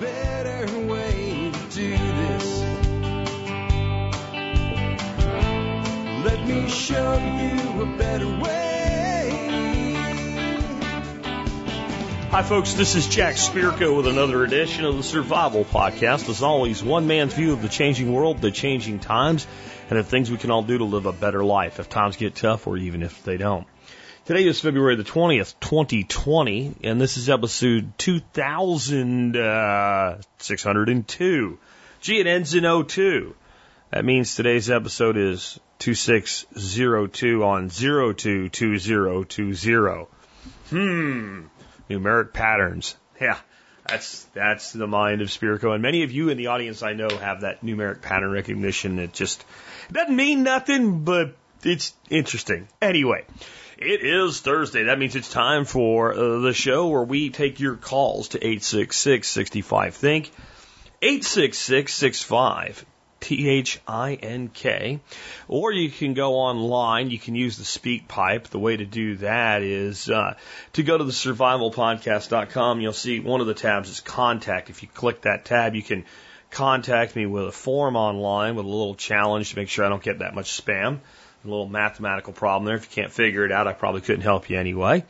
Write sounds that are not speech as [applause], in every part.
better way to do this. Let me show you a better way. Hi, folks. This is Jack Spirko with another edition of the Survival Podcast. As always, one man's view of the changing world, the changing times, and the things we can all do to live a better life if times get tough or even if they don't. Today is February the 20th, 2020, and this is episode 2602. Gee, it ends in 02. That means today's episode is 2602 on 022020. Hmm. Numeric patterns. Yeah. That's that's the mind of Spirko, and many of you in the audience I know have that numeric pattern recognition. It just doesn't mean nothing, but it's interesting. Anyway, it is Thursday. That means it's time for uh, the show where we take your calls to 866 65 Think. 866 65 T H I N K. Or you can go online. You can use the speak pipe. The way to do that is uh, to go to the survivalpodcast.com. You'll see one of the tabs is contact. If you click that tab, you can contact me with a form online with a little challenge to make sure I don't get that much spam. A little mathematical problem there. If you can't figure it out, I probably couldn't help you anyway.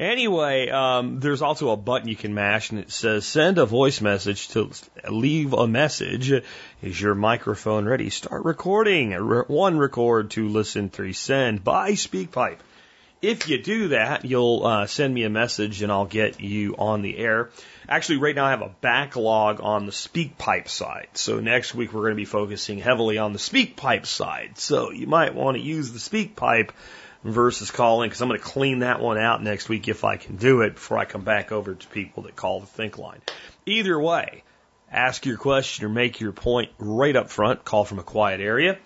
Anyway, um, there's also a button you can mash and it says send a voice message to leave a message. Is your microphone ready? Start recording. One record, two listen, three send by SpeakPipe. If you do that, you'll uh, send me a message and I'll get you on the air. Actually, right now I have a backlog on the SpeakPipe side. So next week we're going to be focusing heavily on the SpeakPipe side. So you might want to use the SpeakPipe versus calling because I'm going to clean that one out next week if I can do it before I come back over to people that call the Think line. Either way, ask your question or make your point right up front. Call from a quiet area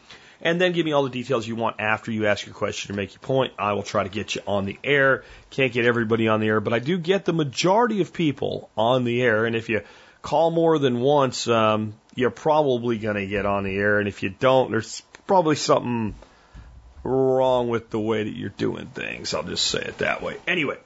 and then give me all the details you want after you ask your question or make your point. I will try to get you on the air. Can't get everybody on the air, but I do get the majority of people on the air. And if you call more than once, um, you're probably going to get on the air. And if you don't, there's probably something wrong with the way that you're doing things. I'll just say it that way. Anyway,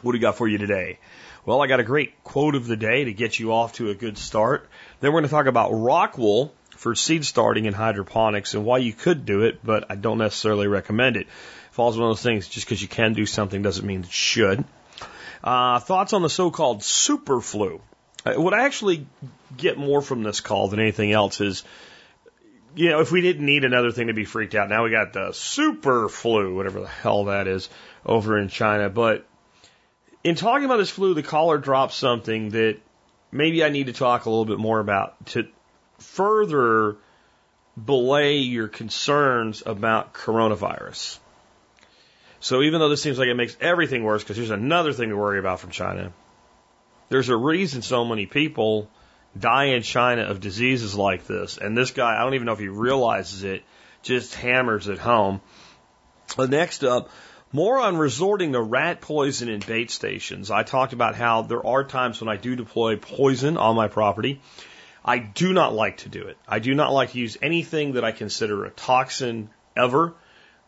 what do we got for you today? Well, I got a great quote of the day to get you off to a good start. Then we're going to talk about rock wool for seed starting in hydroponics and why you could do it, but I don't necessarily recommend it. Falls one of those things, just because you can do something doesn't mean it should. Uh, thoughts on the so-called super flu. Uh, what I actually get more from this call than anything else is, you know, if we didn't need another thing to be freaked out, now we got the super flu, whatever the hell that is, over in China. But in talking about this flu, the caller dropped something that maybe I need to talk a little bit more about to further belay your concerns about coronavirus. So even though this seems like it makes everything worse, because here's another thing to worry about from China, there's a reason so many people die in China of diseases like this. And this guy, I don't even know if he realizes it, just hammers it home. Uh, next up, more on resorting to rat poison in bait stations. I talked about how there are times when I do deploy poison on my property I do not like to do it. I do not like to use anything that I consider a toxin ever.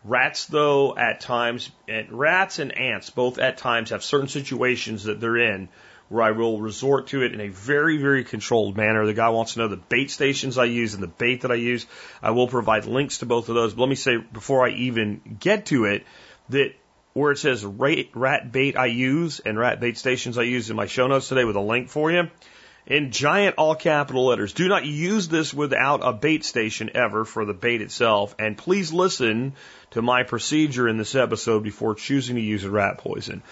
Rats, though, at times, and rats and ants both at times have certain situations that they're in where I will resort to it in a very, very controlled manner. The guy wants to know the bait stations I use and the bait that I use. I will provide links to both of those. But let me say before I even get to it that where it says rat bait I use and rat bait stations I use in my show notes today with a link for you in giant all capital letters. Do not use this without a bait station ever for the bait itself. And please listen to my procedure in this episode before choosing to use a rat poison.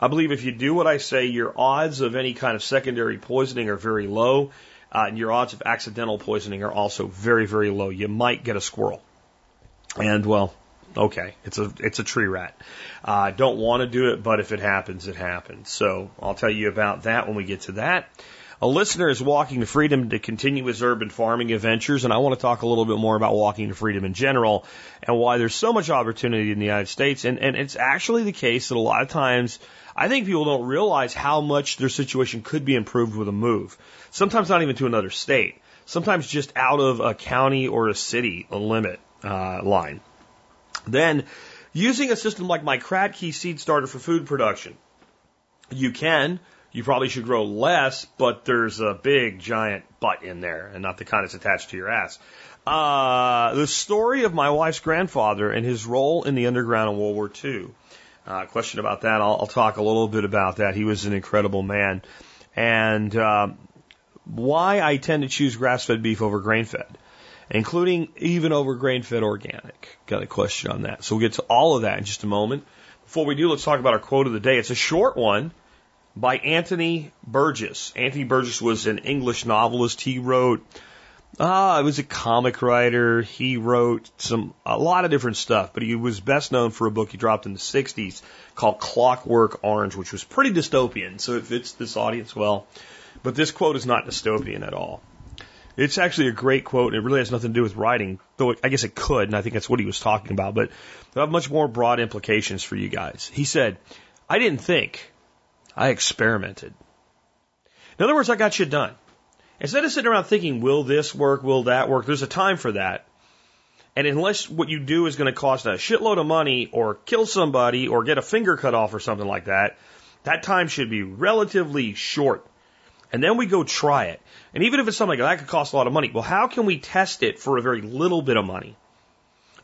I believe if you do what I say, your odds of any kind of secondary poisoning are very low, uh, and your odds of accidental poisoning are also very, very low. You might get a squirrel. And well, okay, it's a it's a tree rat. I uh, don't want to do it, but if it happens, it happens. So I'll tell you about that when we get to that. A listener is walking to freedom to continue his urban farming adventures, and I want to talk a little bit more about walking to freedom in general and why there's so much opportunity in the United States. And, and it's actually the case that a lot of times I think people don't realize how much their situation could be improved with a move. Sometimes not even to another state. Sometimes just out of a county or a city, a limit uh, line. Then, using a system like my Kratky seed starter for food production, you can You probably should grow less, but there's a big giant butt in there and not the kind that's attached to your ass. Uh, the story of my wife's grandfather and his role in the underground in World War II. Uh, question about that. I'll, I'll, talk a little bit about that. He was an incredible man. And um, why I tend to choose grass fed beef over grain fed, including even over grain fed organic. Got a question on that. So we'll get to all of that in just a moment. Before we do, let's talk about our quote of the day. It's a short one by Anthony Burgess. Anthony Burgess was an English novelist. He wrote Ah, he was a comic writer. He wrote some a lot of different stuff, but he was best known for a book he dropped in the '60s called Clockwork Orange, which was pretty dystopian. So it fits this audience well. But this quote is not dystopian at all. It's actually a great quote, and it really has nothing to do with writing, though I guess it could, and I think that's what he was talking about. But it have much more broad implications for you guys. He said, "I didn't think, I experimented." In other words, I got shit done. Instead of sitting around thinking, will this work, will that work, there's a time for that. And unless what you do is going to cost a shitload of money or kill somebody or get a finger cut off or something like that, that time should be relatively short. And then we go try it. And even if it's something like that could cost a lot of money, well, how can we test it for a very little bit of money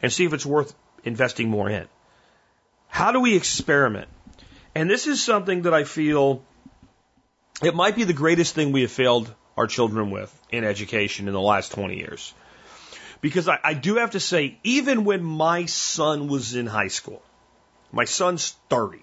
and see if it's worth investing more in? How do we experiment? And this is something that I feel it might be the greatest thing we have failed our children with in education in the last 20 years. Because I, I do have to say, even when my son was in high school, my son's 30,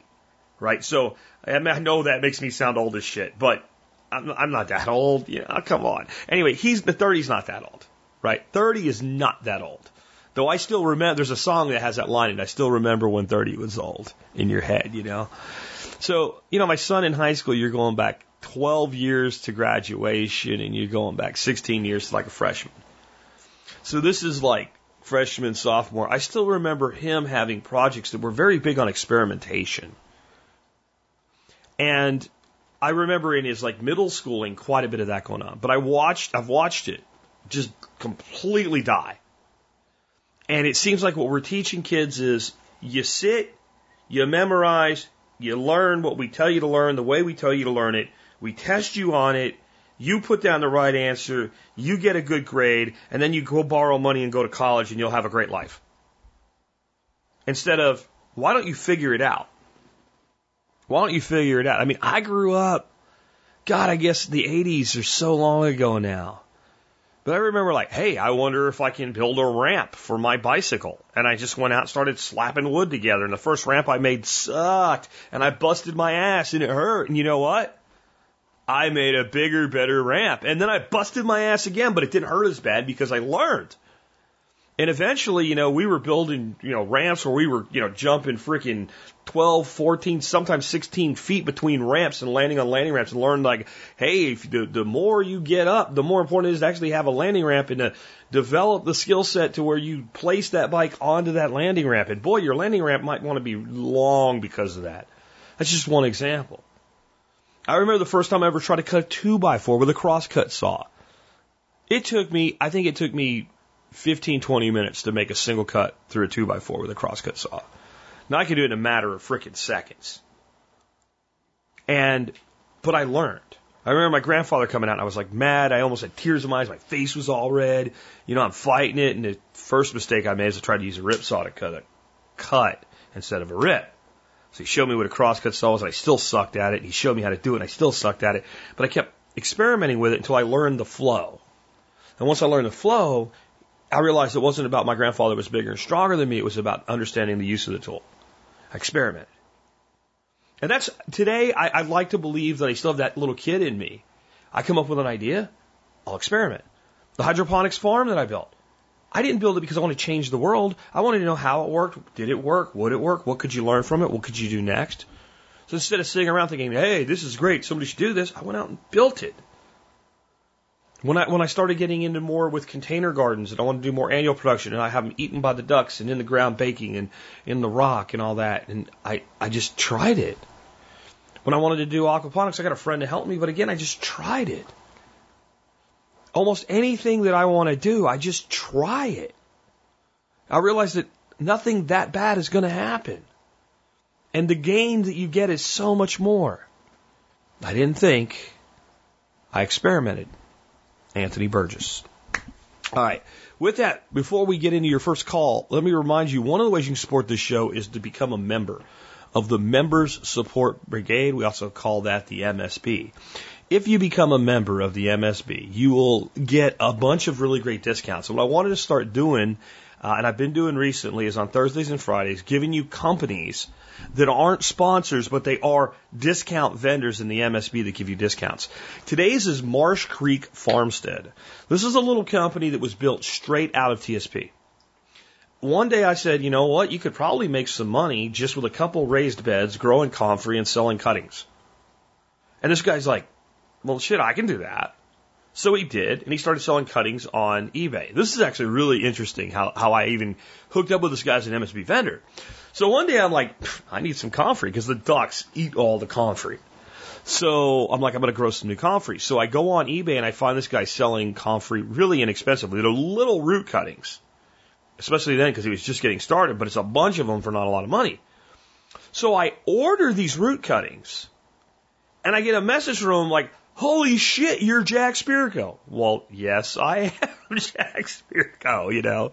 right? So I i know that makes me sound old as shit, but I'm, I'm not that old. Yeah, come on. Anyway, he's the 30's not that old, right? 30 is not that old. Though I still remember, there's a song that has that line, and I still remember when 30 was old in your head, you know? So, you know, my son in high school, you're going back 12 years to graduation and you're going back 16 years to like a freshman. So this is like freshman, sophomore. I still remember him having projects that were very big on experimentation. And I remember in his like middle schooling quite a bit of that going on. But I watched I've watched it just completely die. And it seems like what we're teaching kids is you sit, you memorize, you learn what we tell you to learn the way we tell you to learn it, we test you on it. You put down the right answer. You get a good grade. And then you go borrow money and go to college and you'll have a great life. Instead of, why don't you figure it out? Why don't you figure it out? I mean, I grew up, God, I guess the 80s are so long ago now. But I remember like, hey, I wonder if I can build a ramp for my bicycle. And I just went out and started slapping wood together. And the first ramp I made sucked. And I busted my ass and it hurt. And you know what? I made a bigger, better ramp. And then I busted my ass again, but it didn't hurt as bad because I learned. And eventually, you know, we were building, you know, ramps where we were, you know, jumping freaking 12, 14, sometimes 16 feet between ramps and landing on landing ramps and learned like, hey, if the, the more you get up, the more important it is to actually have a landing ramp and to develop the skill set to where you place that bike onto that landing ramp. And boy, your landing ramp might want to be long because of that. That's just one example. I remember the first time I ever tried to cut a two by four with a crosscut saw. It took me, I think it took me 15, 20 minutes to make a single cut through a two by four with a crosscut saw. Now I can do it in a matter of freaking seconds. And, but I learned. I remember my grandfather coming out and I was like mad. I almost had tears in my eyes. My face was all red. You know, I'm fighting it. And the first mistake I made is I tried to use a rip saw to cut a cut instead of a rip. So he showed me what a crosscut saw was, and I still sucked at it. He showed me how to do it, and I still sucked at it. But I kept experimenting with it until I learned the flow. And once I learned the flow, I realized it wasn't about my grandfather was bigger and stronger than me. It was about understanding the use of the tool. I experimented. And that's today. I, I'd like to believe that I still have that little kid in me. I come up with an idea, I'll experiment. The hydroponics farm that I built. I didn't build it because I want to change the world. I wanted to know how it worked. Did it work? Would it work? What could you learn from it? What could you do next? So instead of sitting around thinking, hey, this is great, somebody should do this, I went out and built it. When I, when I started getting into more with container gardens and I wanted to do more annual production and I have them eaten by the ducks and in the ground baking and in the rock and all that, and I, I just tried it. When I wanted to do aquaponics, I got a friend to help me, but again, I just tried it almost anything that I want to do, I just try it. I realize that nothing that bad is going to happen. And the gain that you get is so much more. I didn't think. I experimented. Anthony Burgess. All right. With that, before we get into your first call, let me remind you one of the ways you can support this show is to become a member of the Members Support Brigade. We also call that the MSB. If you become a member of the MSB, you will get a bunch of really great discounts. And what I wanted to start doing, uh, and I've been doing recently, is on Thursdays and Fridays, giving you companies that aren't sponsors, but they are discount vendors in the MSB that give you discounts. Today's is Marsh Creek Farmstead. This is a little company that was built straight out of TSP. One day I said, you know what, you could probably make some money just with a couple raised beds, growing comfrey and selling cuttings. And this guy's like, well, shit, I can do that. So he did, and he started selling cuttings on eBay. This is actually really interesting how, how I even hooked up with this guy as an MSB vendor. So one day I'm like, I need some comfrey because the ducks eat all the comfrey. So I'm like, I'm going to grow some new comfrey. So I go on eBay and I find this guy selling comfrey really inexpensively. They're little root cuttings, especially then because he was just getting started, but it's a bunch of them for not a lot of money. So I order these root cuttings and I get a message from him like, holy shit, you're Jack Spirko. Well, yes, I am [laughs] Jack Spirko, you know.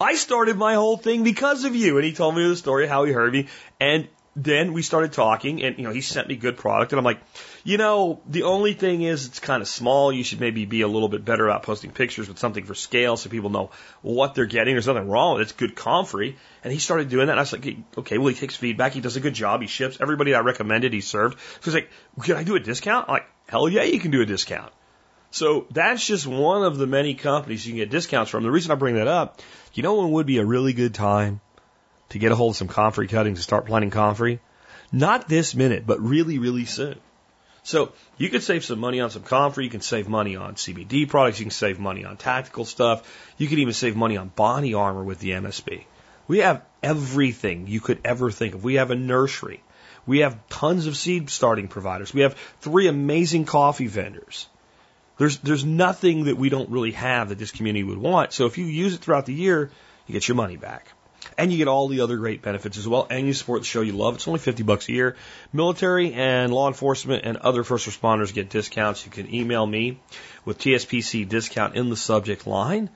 I started my whole thing because of you. And he told me the story how he heard me. And then we started talking and, you know, he sent me good product. And I'm like, you know, the only thing is it's kind of small. You should maybe be a little bit better about posting pictures with something for scale so people know what they're getting. There's nothing wrong with it. It's good comfrey. And he started doing that. And I was like, okay, well, he takes feedback. He does a good job. He ships. Everybody I recommended, he served. So he's like, can I do a discount? I'm like, hell yeah, you can do a discount. So that's just one of the many companies you can get discounts from. The reason I bring that up, you know when would be a really good time to get a hold of some comfrey cuttings and start planting comfrey? Not this minute, but really, really soon. So you could save some money on some comfrey. You can save money on CBD products. You can save money on tactical stuff. You can even save money on body armor with the MSB. We have everything you could ever think of. We have a nursery. We have tons of seed starting providers. We have three amazing coffee vendors. There's, there's nothing that we don't really have that this community would want. So if you use it throughout the year, you get your money back. And you get all the other great benefits as well. And you support the show you love. It's only 50 bucks a year. Military and law enforcement and other first responders get discounts. You can email me with TSPC discount in the subject line.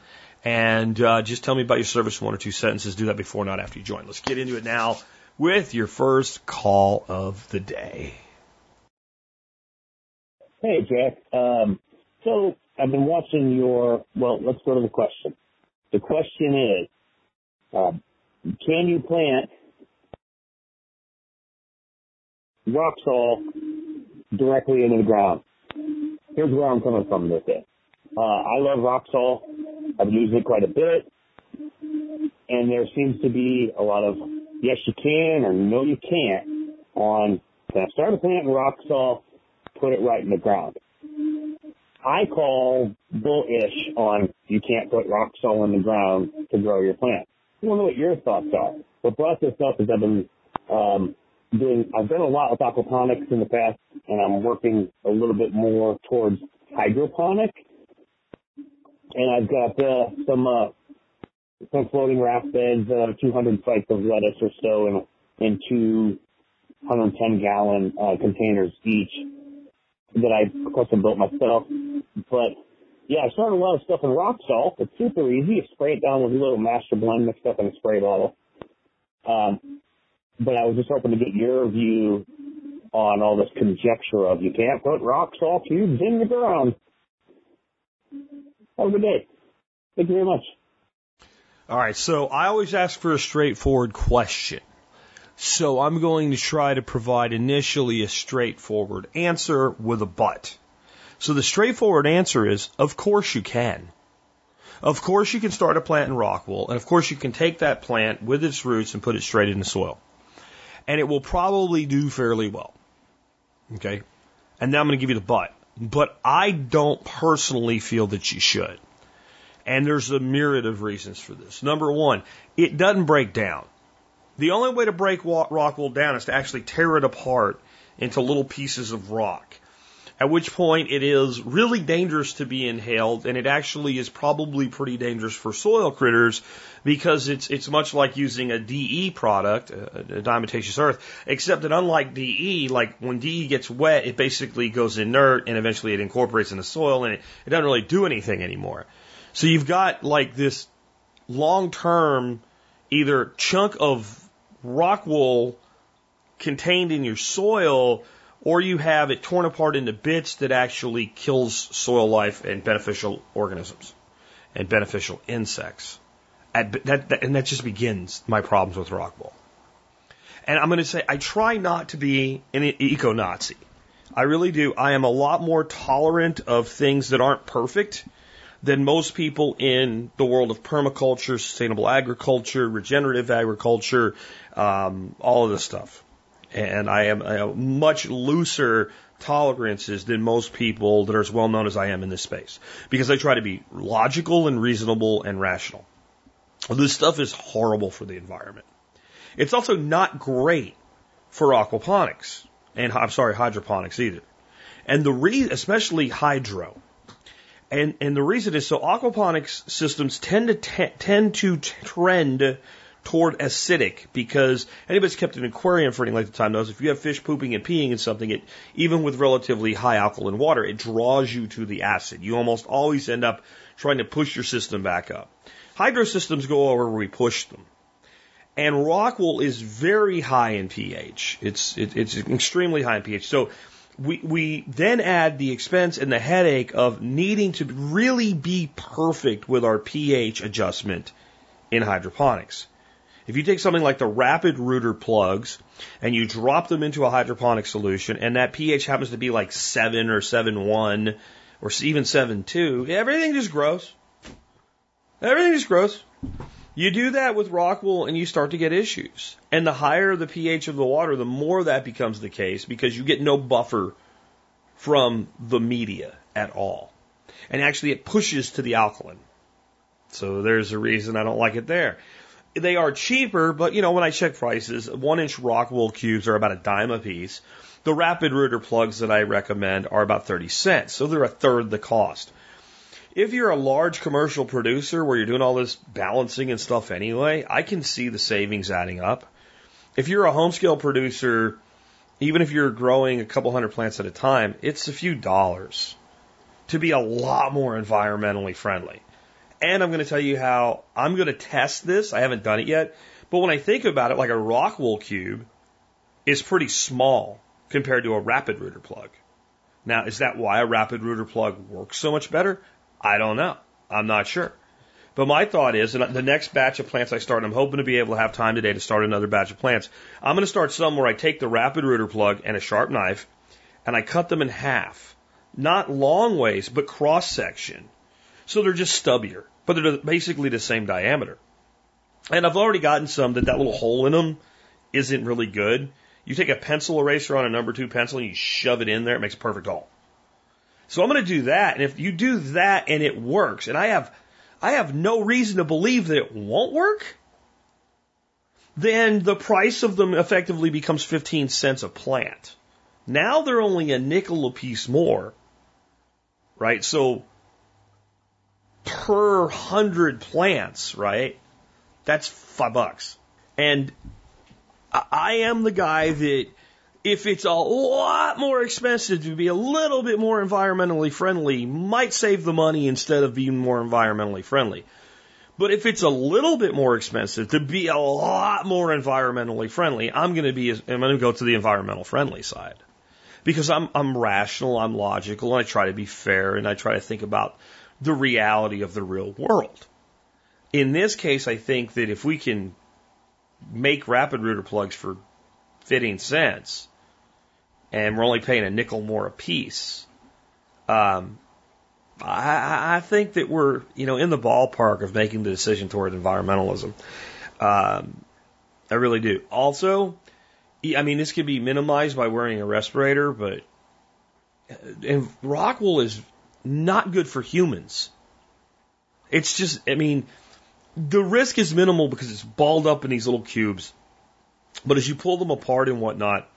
And uh, just tell me about your service in one or two sentences. Do that before, not after you join. Let's get into it now with your first call of the day. Hey, Jack. Um, so I've been watching your, well, let's go to the question. The question is, uh, can you plant rock salt directly into the ground? Here's where I'm coming from with it. Uh, I love rock salt. I've used it quite a bit. And there seems to be a lot of yes you can or no you can't on can I start a plant in rock salt, put it right in the ground. I call bullish on you can't put rock salt in the ground to grow your plant. I don't know what your thoughts are. What brought this up is I've been um, doing, I've done a lot with aquaponics in the past, and I'm working a little bit more towards hydroponic. And I've got uh, some uh, some floating raft beds, uh, 200 sites of lettuce or so, in in two 110 gallon uh, containers each that I custom built myself. But yeah, I started a lot of stuff in rock salt. It's super easy. You spray it down with a little master blend mixed up in a spray bottle. Um, but I was just hoping to get your view on all this conjecture of you can't put rock salt cubes in the ground. Have a good day. Thank you very much. All right, so I always ask for a straightforward question. So I'm going to try to provide initially a straightforward answer with a but. So the straightforward answer is, of course you can. Of course you can start a plant in rock wool, and of course you can take that plant with its roots and put it straight in the soil. And it will probably do fairly well. Okay? And now I'm going to give you the but. But I don't personally feel that you should. And there's a myriad of reasons for this. Number one, it doesn't break down. The only way to break rock wool down is to actually tear it apart into little pieces of rock. at which point it is really dangerous to be inhaled, and it actually is probably pretty dangerous for soil critters because it's it's much like using a DE product, a, a diatomaceous earth, except that unlike DE, like when DE gets wet, it basically goes inert and eventually it incorporates in the soil and it, it doesn't really do anything anymore. So you've got like this long term either chunk of rock wool contained in your soil or you have it torn apart into bits that actually kills soil life and beneficial organisms and beneficial insects. That, that, and that just begins my problems with rock wool. And I'm going to say I try not to be an eco Nazi. I really do. I am a lot more tolerant of things that aren't perfect than most people in the world of permaculture, sustainable agriculture, regenerative agriculture, um, all of this stuff. And I am, I have much looser tolerances than most people that are as well known as I am in this space because I try to be logical and reasonable and rational. This stuff is horrible for the environment. It's also not great for aquaponics and I'm sorry, hydroponics either. And the re, especially hydro. And, and the reason is so aquaponics systems tend to t- tend to trend toward acidic because anybody's kept an aquarium for any length of time knows if you have fish pooping and peeing in something, it even with relatively high alkaline water, it draws you to the acid. You almost always end up trying to push your system back up. Hydro systems go over where we push them. And rock wool is very high in pH. It's it, it's extremely high in pH. So we we then add the expense and the headache of needing to really be perfect with our pH adjustment in hydroponics. If you take something like the rapid rooter plugs and you drop them into a hydroponic solution and that pH happens to be like 7 or 7.1 or even 7.2, everything just grows. Everything just grows. You do that with rock wool and you start to get issues. And the higher the pH of the water, the more that becomes the case because you get no buffer from the media at all. And actually it pushes to the alkaline. So there's a reason I don't like it there. They are cheaper, but you know, when I check prices, one inch rock wool cubes are about a dime a piece. The rapid rooter plugs that I recommend are about 30 cents. So they're a third the cost. If you're a large commercial producer where you're doing all this balancing and stuff anyway, I can see the savings adding up. If you're a home scale producer, even if you're growing a couple hundred plants at a time, it's a few dollars to be a lot more environmentally friendly. And I'm going to tell you how I'm going to test this. I haven't done it yet. But when I think about it, like a rock wool cube is pretty small compared to a rapid rooter plug. Now, is that why a rapid rooter plug works so much better? I don't know. I'm not sure. But my thought is, and the next batch of plants I start, I'm hoping to be able to have time today to start another batch of plants. I'm going to start some where I take the rapid rooter plug and a sharp knife, and I cut them in half, not long ways, but cross section. So they're just stubbier, but they're basically the same diameter. And I've already gotten some that that little hole in them isn't really good. You take a pencil eraser on a number two pencil and you shove it in there, it makes a perfect hole. So I'm going to do that. And if you do that and it works, and I have, I have no reason to believe that it won't work, then the price of them effectively becomes 15 cents a plant. Now they're only a nickel a piece more, right? So per hundred plants, right? That's five bucks. And I am the guy that if it's a lot more expensive to be a little bit more environmentally friendly, might save the money instead of being more environmentally friendly. But if it's a little bit more expensive to be a lot more environmentally friendly, I'm going to be I'm going to go to the environmental friendly side. Because I'm I'm rational, I'm logical, and I try to be fair and I try to think about the reality of the real world. In this case, I think that if we can make rapid rooter plugs for 15 cents, and we're only paying a nickel more a piece. Um, I, I think that we're, you know, in the ballpark of making the decision toward environmentalism. Um, I really do. Also, I mean, this could be minimized by wearing a respirator, but uh, and rock wool is not good for humans. It's just, I mean, the risk is minimal because it's balled up in these little cubes. But as you pull them apart and whatnot,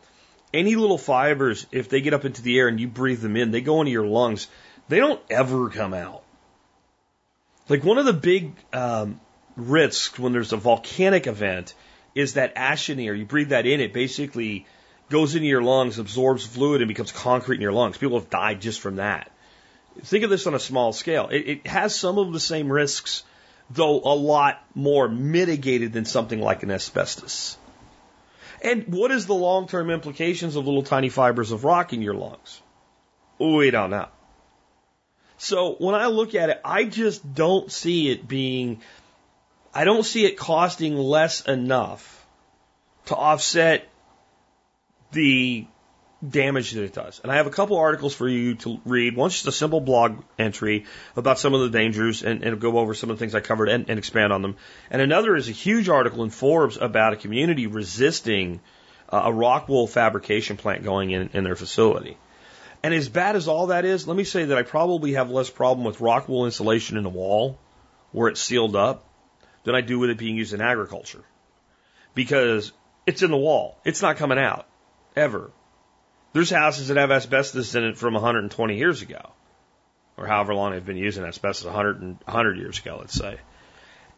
any little fibers, if they get up into the air and you breathe them in, they go into your lungs. They don't ever come out. Like one of the big um, risks when there's a volcanic event is that ash in the air. You breathe that in, it basically goes into your lungs, absorbs fluid, and becomes concrete in your lungs. People have died just from that. Think of this on a small scale. It, it has some of the same risks, though a lot more mitigated than something like an asbestos. And what is the long term implications of little tiny fibers of rock in your lungs? We don't know. So when I look at it, I just don't see it being, I don't see it costing less enough to offset the damage that it does. And I have a couple articles for you to read. One's just a simple blog entry about some of the dangers and, and go over some of the things I covered and, and, expand on them. And another is a huge article in Forbes about a community resisting uh, a rock wool fabrication plant going in, in their facility. And as bad as all that is, let me say that I probably have less problem with rock wool insulation in a wall where it's sealed up than I do with it being used in agriculture. Because it's in the wall. It's not coming out. Ever. There's houses that have asbestos in it from 120 years ago, or however long they've been using asbestos, 100, 100 years ago, let's say.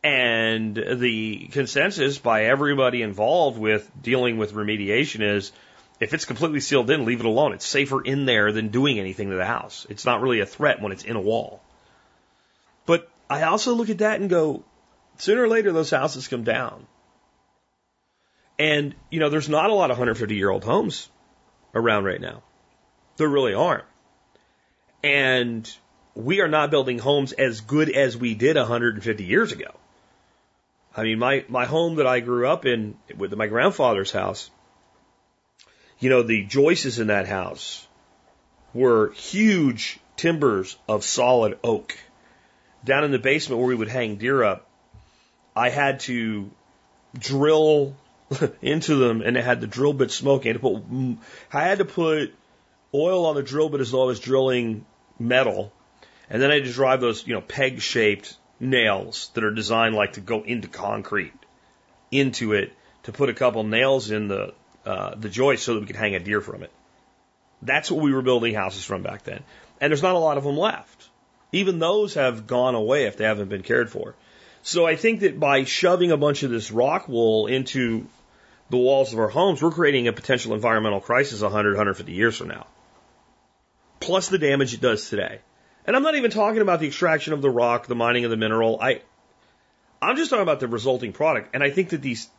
And the consensus by everybody involved with dealing with remediation is if it's completely sealed in, leave it alone. It's safer in there than doing anything to the house. It's not really a threat when it's in a wall. But I also look at that and go, sooner or later, those houses come down. And, you know, there's not a lot of 150 year old homes around right now. There really aren't. And we are not building homes as good as we did 150 years ago. I mean, my, my home that I grew up in with my grandfather's house, you know, the joists in that house were huge timbers of solid oak. Down in the basement where we would hang deer up, I had to drill [laughs] into them and it had the drill bit smoking. I had to put, I had to put oil on the drill bit as though I was drilling metal. And then I had to drive those, you know, peg shaped nails that are designed like to go into concrete into it to put a couple nails in the, uh, the joist so that we could hang a deer from it. That's what we were building houses from back then. And there's not a lot of them left. Even those have gone away if they haven't been cared for. So I think that by shoving a bunch of this rock wool into the walls of our homes, we're creating a potential environmental crisis 100, 150 years from now. Plus the damage it does today. And I'm not even talking about the extraction of the rock, the mining of the mineral. I, I'm just talking about the resulting product. And I think that these,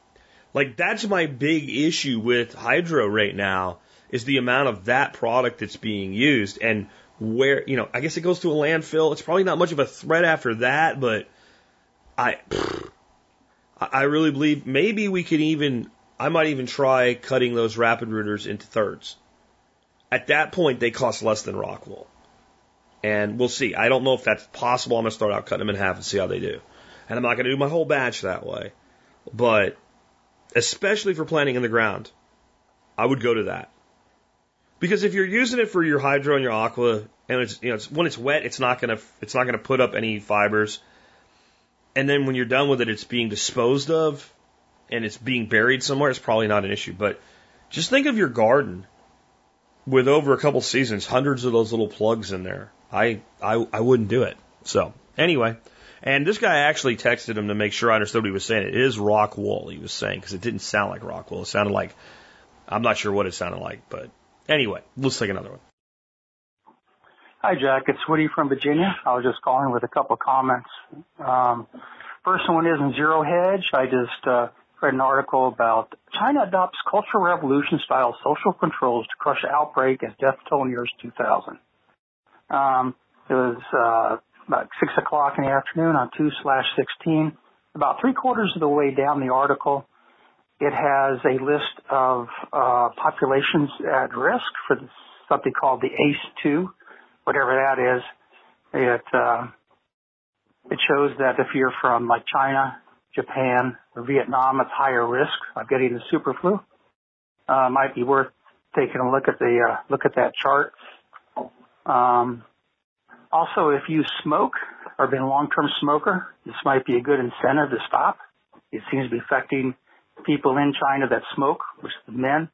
like, that's my big issue with hydro right now is the amount of that product that's being used and where, you know, I guess it goes to a landfill. It's probably not much of a threat after that, but I, I really believe maybe we could even I might even try cutting those rapid rooters into thirds. At that point, they cost less than rock wool. And we'll see. I don't know if that's possible. I'm going to start out cutting them in half and see how they do. And I'm not going to do my whole batch that way. But especially for planting in the ground, I would go to that. Because if you're using it for your hydro and your aqua, and it's, you know, it's, when it's wet, it's not to, it's not going to put up any fibers. And then when you're done with it, it's being disposed of and it's being buried somewhere, it's probably not an issue. But just think of your garden with over a couple seasons, hundreds of those little plugs in there. I, I, I wouldn't do it. So anyway, and this guy actually texted him to make sure I understood what he was saying. It is rock wool, he was saying, because it didn't sound like rock wool. It sounded like, I'm not sure what it sounded like, but anyway, let's take another one. Hi, Jack. It's Woody from Virginia. I was just calling with a couple of comments. Um, first one isn't Zero Hedge. I just, uh, read an article about China adopts Cultural Revolution style social controls to crush outbreak as death toll nears 2,000. Um, it was uh, about 6 o'clock in the afternoon on 2 slash 16. About three quarters of the way down the article, it has a list of uh, populations at risk for something called the ACE2, whatever that is. It uh, it shows that if you're from like China, Japan, or Vietnam, it's higher risk of getting the super flu. Uh, might be worth taking a look at the uh, look at that chart. Um, also, if you smoke or been a long-term smoker, this might be a good incentive to stop. It seems to be affecting people in China that smoke, which is men.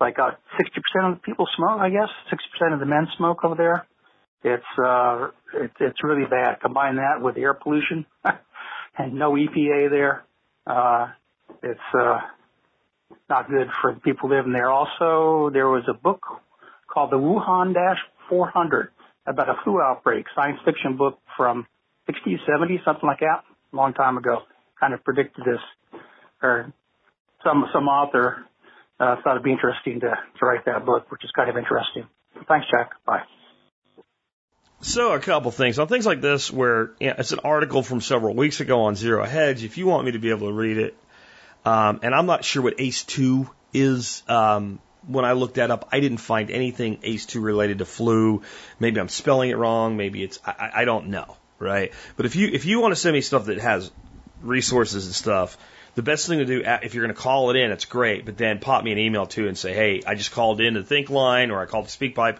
like uh, 60% of the people smoke, I guess. 60% of the men smoke over there. It's uh, it, it's really bad. Combine that with air pollution [laughs] and no EPA there. Uh, it's uh, not good for people living there. Also, there was a book called The Wuhan Dash 400 about a flu outbreak, science fiction book from 60s, 70s, something like that, a long time ago. Kind of predicted this, or some some author uh, thought it'd be interesting to, to write that book, which is kind of interesting. Thanks, Jack. Bye. So a couple things on things like this, where you know, it's an article from several weeks ago on Zero Hedge. If you want me to be able to read it, um, and I'm not sure what ACE two is. Um, when I looked that up, I didn't find anything ACE two related to flu. Maybe I'm spelling it wrong. Maybe it's I, I don't know, right? But if you if you want to send me stuff that has resources and stuff, the best thing to do if you're going to call it in, it's great. But then pop me an email too and say, hey, I just called in to the Think line or I called the SpeakPipe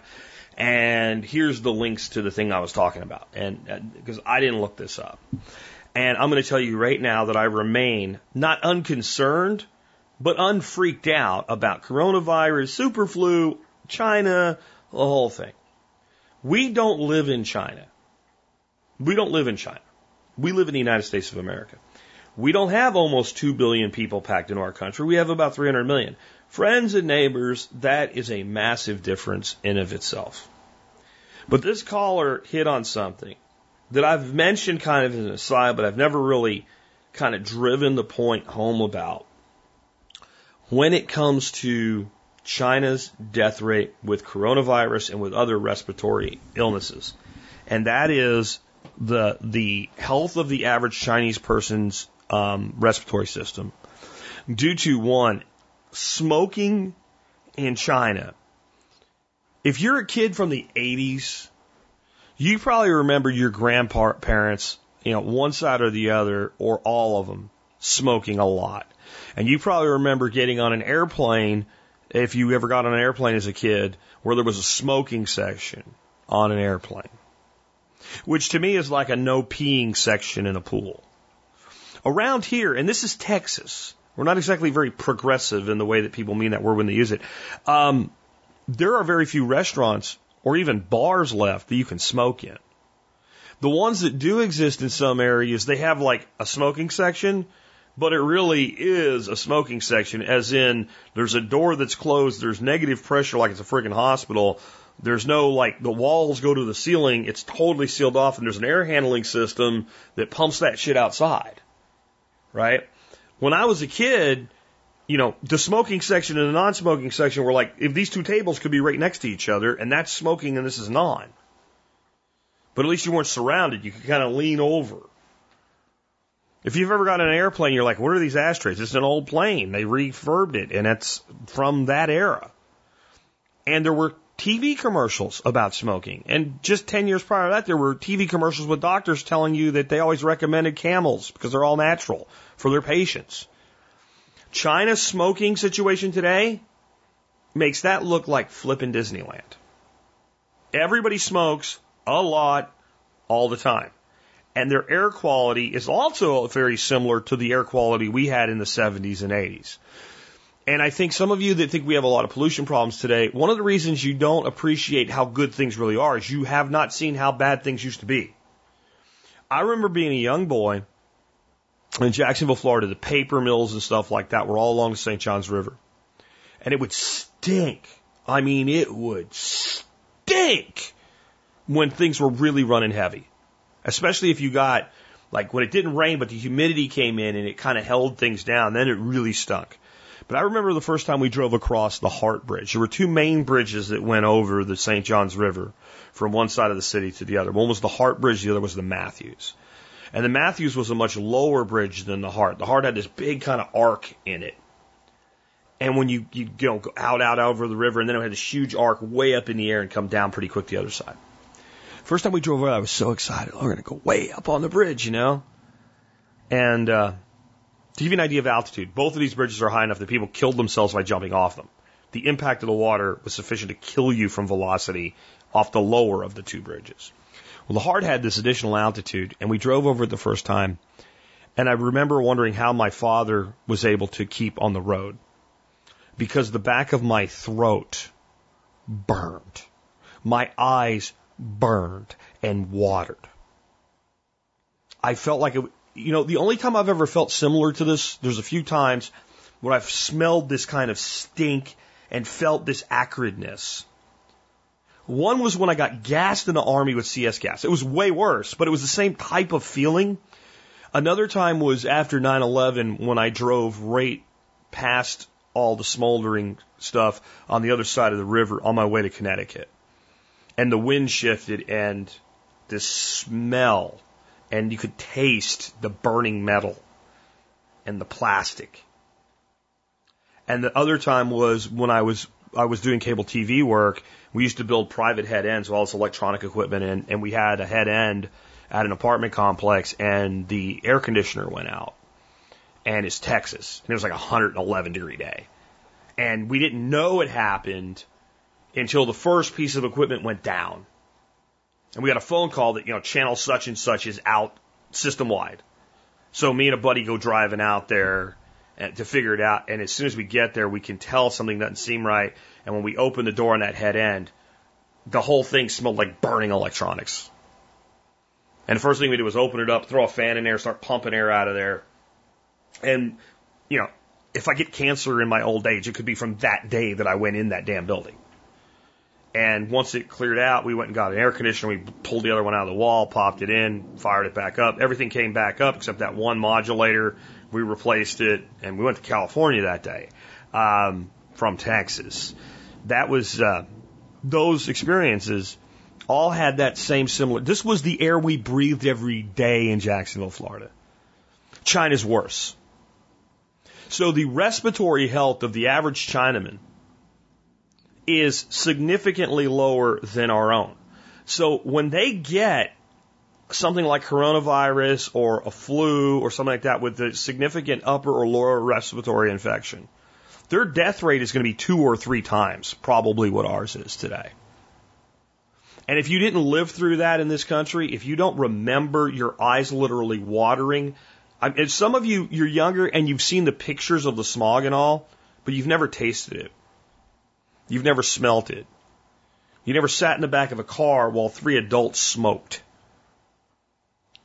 and here's the links to the thing I was talking about. And because uh, I didn't look this up. And I'm going to tell you right now that I remain not unconcerned, but unfreaked out about coronavirus, super flu, China, the whole thing. We don't live in China. We don't live in China. We live in the United States of America. We don't have almost 2 billion people packed into our country. We have about 300 million. Friends and neighbors, that is a massive difference in of itself. But this caller hit on something that I've mentioned kind of as an aside, but I've never really kind of driven the point home about. When it comes to China's death rate with coronavirus and with other respiratory illnesses, and that is the the health of the average Chinese person's um, respiratory system due to one smoking in China. If you're a kid from the 80s, you probably remember your grandparents, you know, one side or the other, or all of them, smoking a lot. And you probably remember getting on an airplane, if you ever got on an airplane as a kid, where there was a smoking section on an airplane. Which to me is like a no peeing section in a pool. Around here, and this is Texas, we're not exactly very progressive in the way that people mean that word when they use it. Um, there are very few restaurants or even bars left that you can smoke in. The ones that do exist in some areas, they have like a smoking section, but it really is a smoking section, as in there's a door that's closed, there's negative pressure like it's a freaking hospital. There's no like the walls go to the ceiling, it's totally sealed off, and there's an air handling system that pumps that shit outside. Right? When I was a kid, you know, the smoking section and the non-smoking section were like, if these two tables could be right next to each other, and that's smoking and this is non. But at least you weren't surrounded. You could kind of lean over. If you've ever got an airplane, you're like, what are these ashtrays? It's an old plane. They refurbed it, and it's from that era. And there were TV commercials about smoking. And just 10 years prior to that, there were TV commercials with doctors telling you that they always recommended camels because they're all natural for their patients. China's smoking situation today makes that look like flipping Disneyland. Everybody smokes a lot all the time. And their air quality is also very similar to the air quality we had in the 70s and 80s. And I think some of you that think we have a lot of pollution problems today, one of the reasons you don't appreciate how good things really are is you have not seen how bad things used to be. I remember being a young boy in Jacksonville, Florida, the paper mills and stuff like that were all along the St. Johns River. And it would stink. I mean, it would stink when things were really running heavy. Especially if you got, like, when it didn't rain, but the humidity came in and it kind of held things down, then it really stunk. But I remember the first time we drove across the Hart Bridge. There were two main bridges that went over the St. Johns River from one side of the city to the other. One was the Hart Bridge, the other was the Mathews. And the Mathews was a much lower bridge than the Hart. The Hart had this big kind of arc in it. And when you, you, go out, out, over the river, and then it had this huge arc way up in the air and come down pretty quick the other side. First time we drove over, I was so excited. Oh, we're going to go way up on the bridge, you know? And, uh, to give you an idea of altitude, both of these bridges are high enough that people killed themselves by jumping off them. The impact of the water was sufficient to kill you from velocity off the lower of the two bridges. Well, the Hart had this additional altitude, and we drove over it the first time. And I remember wondering how my father was able to keep on the road. because the back of my throat burned. My eyes burned and watered. I felt like it, you know, the only time I've ever felt similar to this, there's a few times where I've smelled this kind of stink and felt this acridness. One was when I got gassed in the army with CS gas. It was way worse, but it was the same type of feeling. Another time was after 9-11 when I drove right past all the smoldering stuff on the other side of the river on my way to Connecticut. And the wind shifted and the smell and you could taste the burning metal and the plastic. And the other time was when I was I was doing cable TV work. We used to build private head ends, all this electronic equipment, and, and we had a head end at an apartment complex, and the air conditioner went out. And it's Texas, and it was like a 111 degree day, and we didn't know it happened until the first piece of equipment went down. And we got a phone call that, you know, channel such and such is out system wide. So me and a buddy go driving out there to figure it out. And as soon as we get there, we can tell something doesn't seem right. And when we open the door on that head end, the whole thing smelled like burning electronics. And the first thing we did was open it up, throw a fan in there, start pumping air out of there. And, you know, if I get cancer in my old age, it could be from that day that I went in that damn building. And once it cleared out, we went and got an air conditioner. We pulled the other one out of the wall, popped it in, fired it back up. Everything came back up except that one modulator. We replaced it, and we went to California that day um, from Texas. That was uh, those experiences all had that same similar. This was the air we breathed every day in Jacksonville, Florida. China's worse. So the respiratory health of the average Chinaman is significantly lower than our own. So when they get something like coronavirus or a flu or something like that with a significant upper or lower respiratory infection, their death rate is going to be two or three times probably what ours is today. And if you didn't live through that in this country, if you don't remember your eyes literally watering, I mean, some of you, you're younger and you've seen the pictures of the smog and all, but you've never tasted it. You've never smelt it. You never sat in the back of a car while three adults smoked.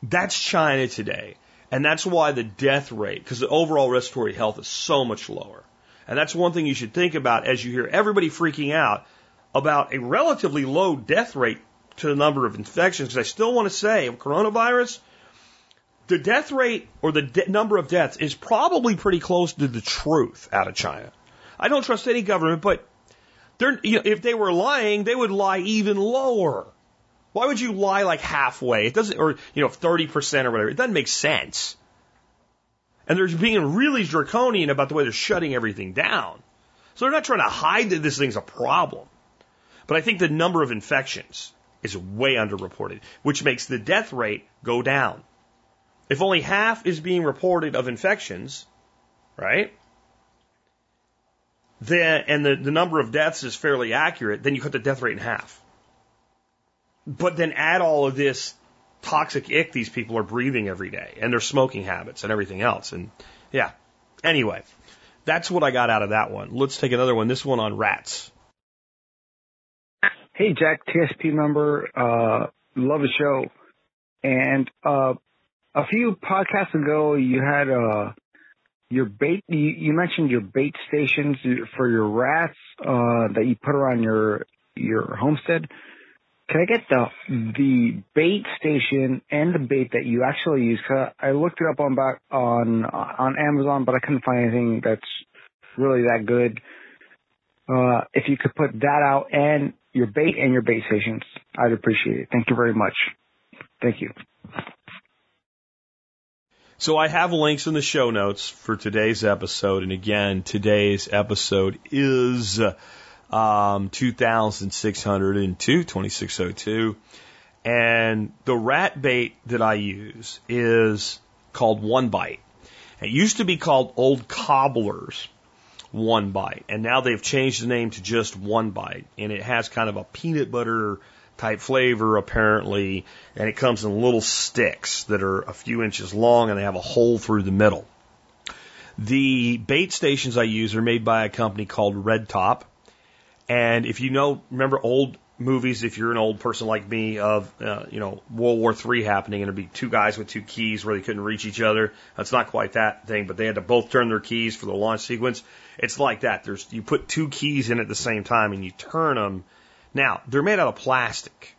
That's China today. And that's why the death rate, because the overall respiratory health is so much lower. And that's one thing you should think about as you hear everybody freaking out about a relatively low death rate to the number of infections. Because I still want to say, coronavirus, the death rate or the de- number of deaths is probably pretty close to the truth out of China. I don't trust any government, but they're, you know, if they were lying, they would lie even lower. Why would you lie like halfway? It doesn't, or, you know, 30% or whatever. It doesn't make sense. And they're being really draconian about the way they're shutting everything down. So they're not trying to hide that this thing's a problem. But I think the number of infections is way underreported, which makes the death rate go down. If only half is being reported of infections, right? Then, and the, the number of deaths is fairly accurate, then you cut the death rate in half. But then add all of this toxic ick these people are breathing every day and their smoking habits and everything else. And yeah. Anyway, that's what I got out of that one. Let's take another one. This one on rats. Hey, Jack, TSP member. Uh, love the show. And, uh, a few podcasts ago, you had, uh, your bait you, you mentioned your bait stations for your rats uh, that you put around your your homestead. Can I get the the bait station and the bait that you actually use? Cause I looked it up on back on on Amazon, but I couldn't find anything that's really that good. Uh, if you could put that out and your bait and your bait stations, I'd appreciate it. Thank you very much. Thank you. So I have links in the show notes for today's episode. And again, today's episode is um, 2602, 2602. And the rat bait that I use is called One Bite. It used to be called Old Cobbler's One Bite. And now they've changed the name to just One Bite. And it has kind of a peanut butter type flavor apparently, and it comes in little sticks that are a few inches long and they have a hole through the middle. The bait stations I use are made by a company called Red Top. And if you know, remember old movies, if you're an old person like me, of uh, you know World War III happening, and there'd be two guys with two keys where they couldn't reach each other. That's not quite that thing, but they had to both turn their keys for the launch sequence. It's like that. There's you put two keys in at the same time and you turn them. Now they're made out of plastic.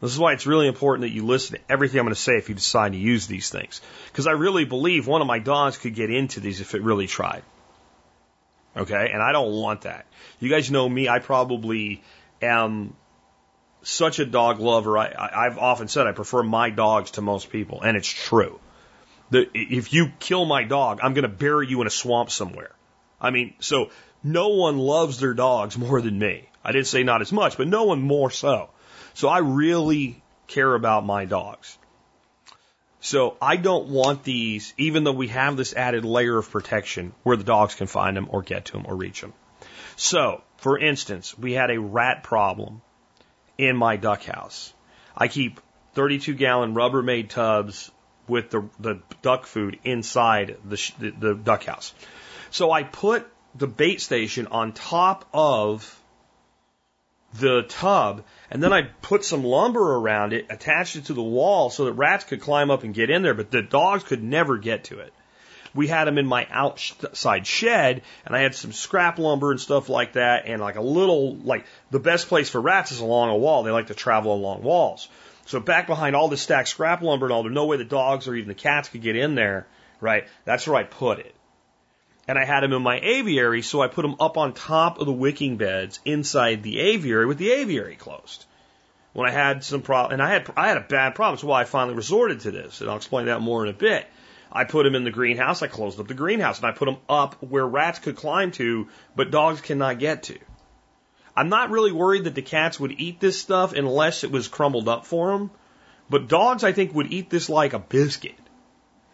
This is why it's really important that you listen to everything I'm going to say if you decide to use these things. Because I really believe one of my dogs could get into these if it really tried. Okay? And I don't want that. You guys know me, I probably am such a dog lover. I, I've often said I prefer my dogs to most people, and it's true. The, if you kill my dog, I'm going to bury you in a swamp somewhere. I mean, so no one loves their dogs more than me. I didn't say not as much, but no one more so. So I really care about my dogs. So I don't want these, even though we have this added layer of protection where the dogs can find them or get to them or reach them. So, for instance, we had a rat problem in my duck house. I keep 32 gallon Rubbermaid tubs with the, the duck food inside the, the, the duck house. So I put the bait station on top of the tub, and then I put some lumber around it, attached it to the wall so that rats could climb up and get in there, but the dogs could never get to it. We had them in my outside shed, and I had some scrap lumber and stuff like that, and like a little, like, the best place for rats is along a wall. They like to travel along walls. So back behind all this stacked scrap lumber and all, there's no way the dogs or even the cats could get in there, right? That's where I put it and I had them in my aviary, so I put them up on top of the wicking beds inside the aviary with the aviary closed. When I had some problem, and I had I had a bad problem, so why I finally resorted to this, and I'll explain that more in a bit. I put them in the greenhouse. I closed up the greenhouse, and I put them up where rats could climb to, but dogs cannot get to. I'm not really worried that the cats would eat this stuff unless it was crumbled up for them, but dogs I think would eat this like a biscuit.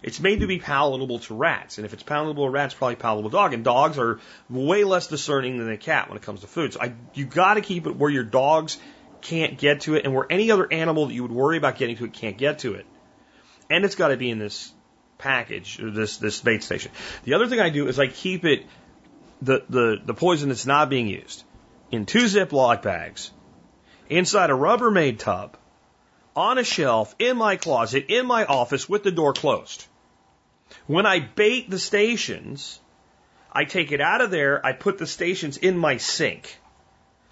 It's made to be palatable to rats, and if it's palatable to rats, probably palatable to dog. And dogs are way less discerning than a cat when it comes to food. So I, you got to keep it where your dogs can't get to it, and where any other animal that you would worry about getting to it can't get to it. And it's got to be in this package, this this bait station. The other thing I do is I keep it the the the poison that's not being used in two Ziploc bags inside a Rubbermaid tub on a shelf in my closet in my office with the door closed. When I bait the stations, I take it out of there, I put the stations in my sink.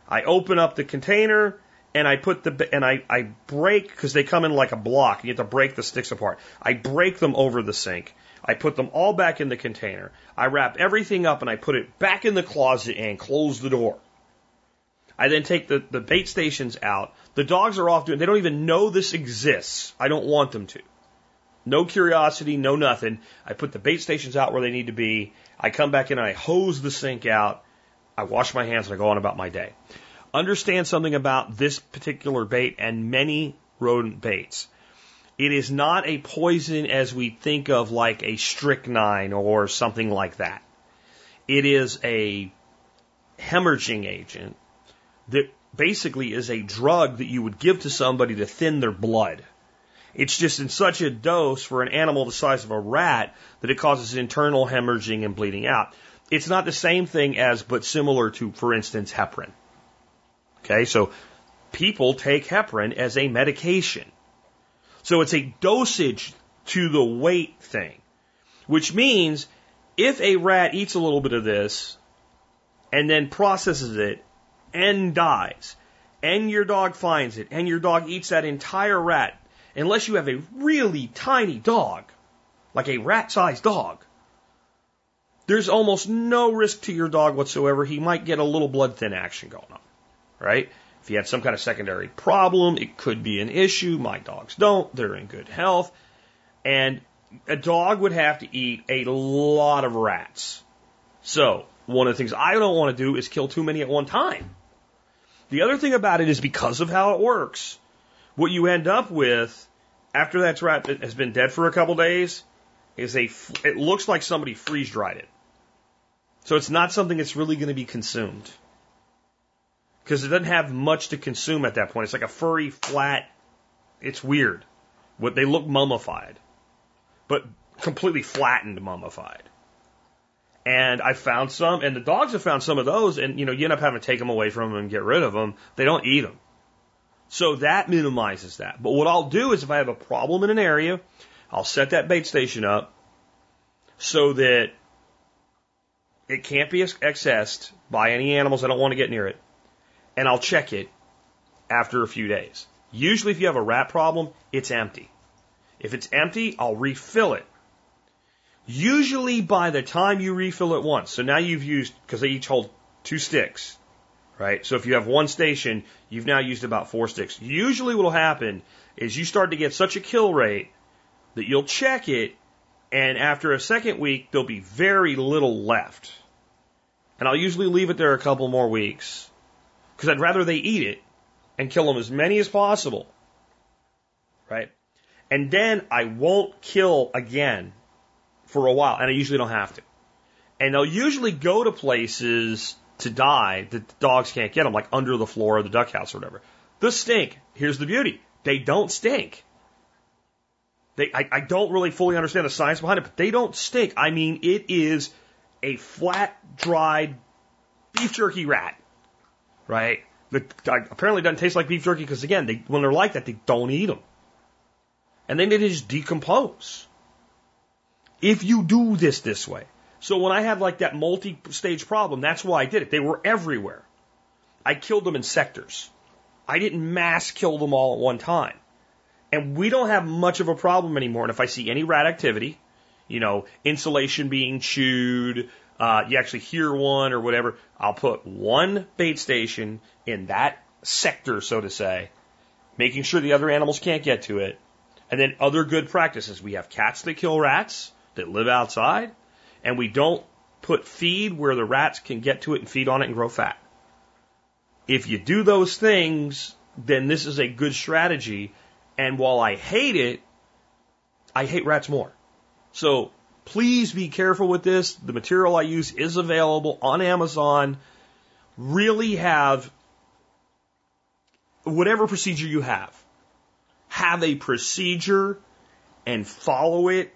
I open up the container and I put the and I, I break because they come in like a block. You have to break the sticks apart. I break them over the sink. I put them all back in the container. I wrap everything up and I put it back in the closet and close the door. I then take the, the bait stations out. The dogs are off doing they don't even know this exists. I don't want them to. No curiosity, no nothing. I put the bait stations out where they need to be. I come back in and I hose the sink out. I wash my hands and I go on about my day. Understand something about this particular bait and many rodent baits. It is not a poison as we think of like a strychnine or something like that. It is a hemorrhaging agent that basically is a drug that you would give to somebody to thin their blood. It's just in such a dose for an animal the size of a rat that it causes internal hemorrhaging and bleeding out. It's not the same thing as, but similar to, for instance, heparin. Okay, so people take heparin as a medication. So it's a dosage to the weight thing, which means if a rat eats a little bit of this and then processes it and dies, and your dog finds it, and your dog eats that entire rat, unless you have a really tiny dog, like a rat sized dog, there's almost no risk to your dog whatsoever. He might get a little blood thin action going on, right? If he had some kind of secondary problem, it could be an issue. My dogs don't. They're in good health. And a dog would have to eat a lot of rats. So, one of the things I don't want to do is kill too many at one time. The other thing about it is because of how it works, what you end up with after that rat has been dead for a couple days is a, it looks like somebody freeze dried it. So it's not something that's really going to be consumed. Because it doesn't have much to consume at that point. It's like a furry, flat, it's weird. What they look mummified, but completely flattened mummified. And I found some, and the dogs have found some of those, and you know, you end up having to take them away from them and get rid of them. They don't eat them. So that minimizes that. But what I'll do is if I have a problem in an area, I'll set that bait station up so that it can't be accessed by any animals that don't want to get near it. And I'll check it after a few days. Usually, if you have a rat problem, it's empty. If it's empty, I'll refill it. Usually, by the time you refill it once, so now you've used, because they each hold two sticks, right? So if you have one station, you've now used about four sticks. Usually, what will happen is you start to get such a kill rate that you'll check it, and after a second week, there'll be very little left. And I'll usually leave it there a couple more weeks because I'd rather they eat it and kill them as many as possible. Right? And then I won't kill again for a while, and I usually don't have to. And they'll usually go to places to die that the dogs can't get them, like under the floor of the duck house or whatever. The stink. Here's the beauty. They don't stink. They, I, I don't really fully understand the science behind it, but they don't stink. I mean, it is a flat, dried beef jerky rat, right? That apparently doesn't taste like beef jerky because again, they, when they're like that, they don't eat them, and then they just decompose. If you do this this way, so when I had like that multi-stage problem, that's why I did it. They were everywhere. I killed them in sectors. I didn't mass kill them all at one time. And we don't have much of a problem anymore. And if I see any rat activity, you know, insulation being chewed, uh, you actually hear one or whatever, I'll put one bait station in that sector, so to say, making sure the other animals can't get to it. And then other good practices. We have cats that kill rats that live outside, and we don't put feed where the rats can get to it and feed on it and grow fat. If you do those things, then this is a good strategy and while I hate it, I hate rats more. So please be careful with this. The material I use is available on Amazon. Really have whatever procedure you have, have a procedure and follow it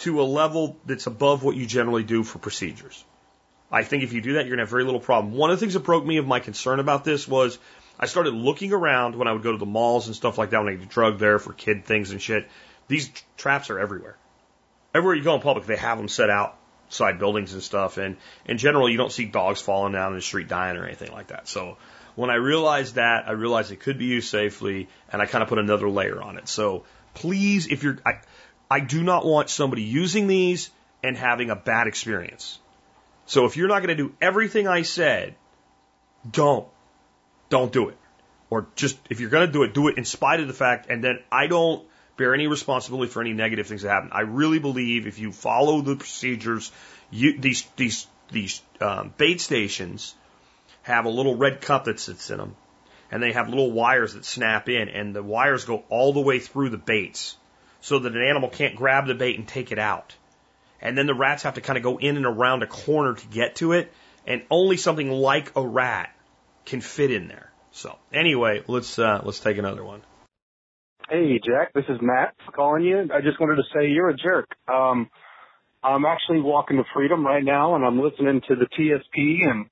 to a level that's above what you generally do for procedures. I think if you do that, you're going to have very little problem. One of the things that broke me of my concern about this was I started looking around when I would go to the malls and stuff like that when I get drug there for kid things and shit. These traps are everywhere. Everywhere you go in public, they have them set outside buildings and stuff. And in general, you don't see dogs falling down in the street dying or anything like that. So when I realized that, I realized it could be used safely, and I kind of put another layer on it. So please, if you're, I, I do not want somebody using these and having a bad experience. So if you're not going to do everything I said, don't don't do it. Or just, if you're going to do it, do it in spite of the fact, and then I don't bear any responsibility for any negative things that happen. I really believe if you follow the procedures, you, these, these, these um, bait stations have a little red cup that sits in them, and they have little wires that snap in, and the wires go all the way through the baits so that an animal can't grab the bait and take it out. And then the rats have to kind of go in and around a corner to get to it, and only something like a rat can fit in there. So anyway, let's uh, let's take another one. Hey Jack, this is Matt calling you. I just wanted to say you're a jerk. Um, I'm actually walking to freedom right now, and I'm listening to the TSP. And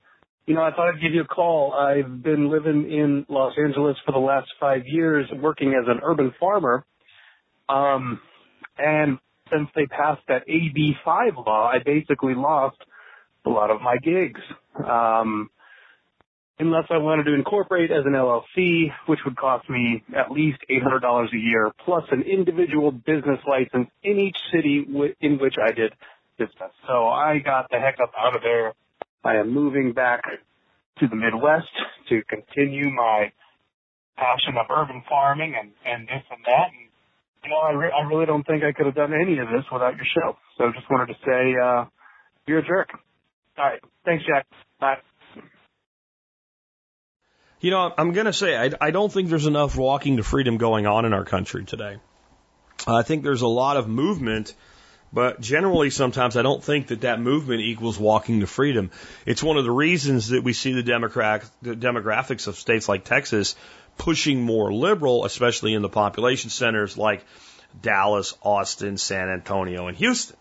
you know, I thought I'd give you a call. I've been living in Los Angeles for the last five years, working as an urban farmer. Um, and since they passed that AB5 law, I basically lost a lot of my gigs. Um, unless I wanted to incorporate as an LLC, which would cost me at least $800 a year, plus an individual business license in each city in which I did business. So I got the heck up out of there. I am moving back to the Midwest to continue my passion of urban farming and, and this and that. And, know, I, re- I really don't think I could have done any of this without your show. So just wanted to say, uh, you're a jerk. All right. Thanks, Jack. Bye. You know, I'm going to say I, I don't think there's enough walking to freedom going on in our country today. I think there's a lot of movement, but generally sometimes I don't think that that movement equals walking to freedom. It's one of the reasons that we see the, democrat, the demographics of states like Texas pushing more liberal, especially in the population centers like Dallas, Austin, San Antonio, and Houston.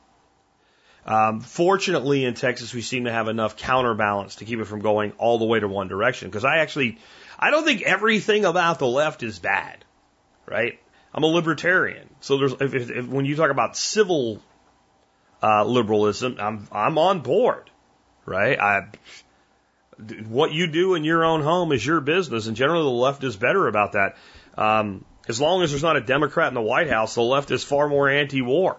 Um, fortunately, in Texas, we seem to have enough counterbalance to keep it from going all the way to one direction. Because I actually, I don't think everything about the left is bad, right? I'm a libertarian, so there's if, if, if, when you talk about civil uh, liberalism, I'm I'm on board, right? I what you do in your own home is your business, and generally the left is better about that. Um, as long as there's not a Democrat in the White House, the left is far more anti-war.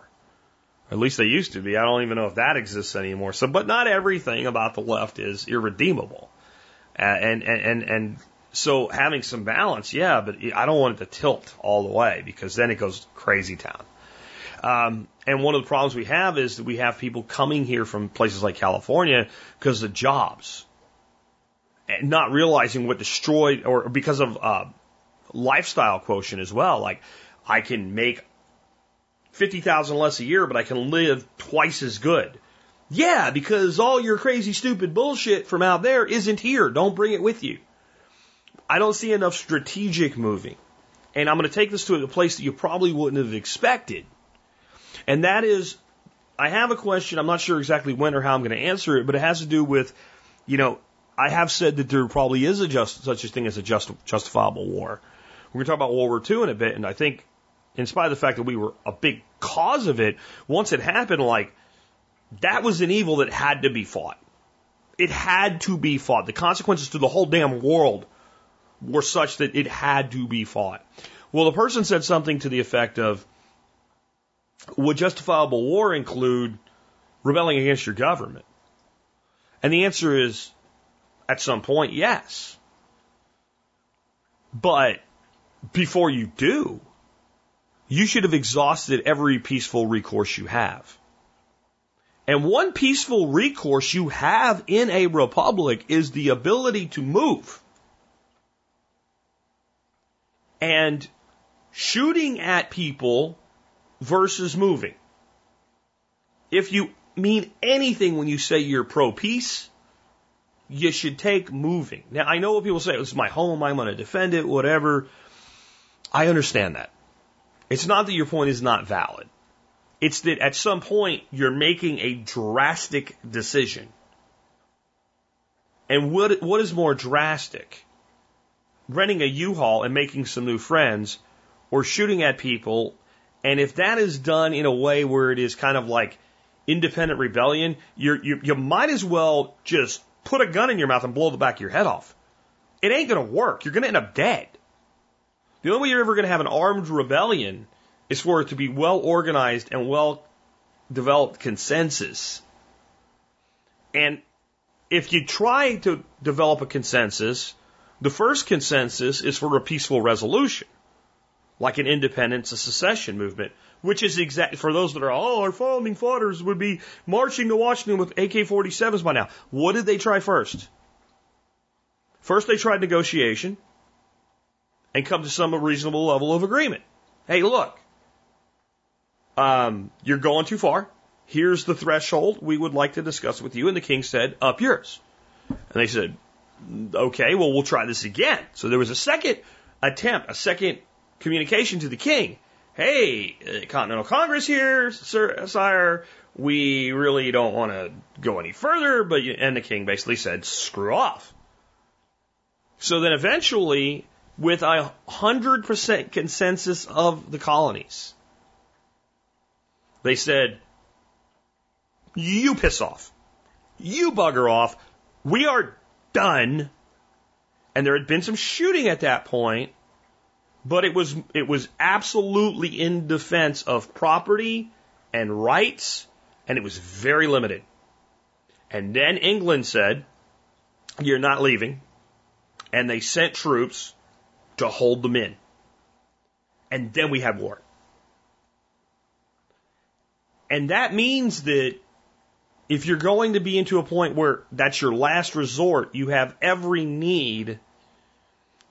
At least they used to be. I don't even know if that exists anymore. So, but not everything about the left is irredeemable. Uh, and, and, and, and so having some balance, yeah, but I don't want it to tilt all the way because then it goes crazy town. Um, and one of the problems we have is that we have people coming here from places like California because of jobs, not realizing what destroyed or because of uh, lifestyle quotient as well. Like I can make fifty thousand less a year, but I can live twice as good. Yeah, because all your crazy, stupid bullshit from out there isn't here. Don't bring it with you. I don't see enough strategic moving. And I'm going to take this to a place that you probably wouldn't have expected. And that is, I have a question. I'm not sure exactly when or how I'm going to answer it, but it has to do with, you know, I have said that there probably is a just, such a thing as a just, justifiable war. We're going to talk about World War II in a bit, and I think, in spite of the fact that we were a big cause of it, once it happened, like, that was an evil that had to be fought. It had to be fought. The consequences to the whole damn world were such that it had to be fought. Well, the person said something to the effect of, would justifiable war include rebelling against your government? And the answer is, at some point, yes. But before you do, you should have exhausted every peaceful recourse you have. And one peaceful recourse you have in a republic is the ability to move. And shooting at people versus moving. If you mean anything when you say you're pro peace, you should take moving. Now, I know what people say, is my home, I'm going to defend it, whatever. I understand that. It's not that your point is not valid. It's that at some point you're making a drastic decision. And what, what is more drastic? Renting a U-Haul and making some new friends or shooting at people and if that is done in a way where it is kind of like independent rebellion, you, you might as well just put a gun in your mouth and blow the back of your head off. It ain't going to work. You're going to end up dead. The only way you're ever going to have an armed rebellion is for it to be well organized and well developed consensus. And if you try to develop a consensus, the first consensus is for a peaceful resolution like an independence, a secession movement, which is exact for those that are, oh, our founding fathers would be marching to Washington with AK 47s by now. What did they try first? First, they tried negotiation and come to some reasonable level of agreement. Hey, look, um, you're going too far. Here's the threshold we would like to discuss with you. And the king said, up yours. And they said, okay, well, we'll try this again. So there was a second attempt, a second communication to the king. Hey, uh, Continental Congress here, sir, sire. We really don't want to go any further, but and the king basically said, screw off. So then eventually, with a hundred percent consensus of the colonies, they said, you piss off. You bugger off. We are done. And there had been some shooting at that point, but it was it was absolutely in defense of property and rights, and it was very limited. And then England said, "You're not leaving," and they sent troops to hold them in. And then we had war. And that means that if you're going to be into a point where that's your last resort, you have every need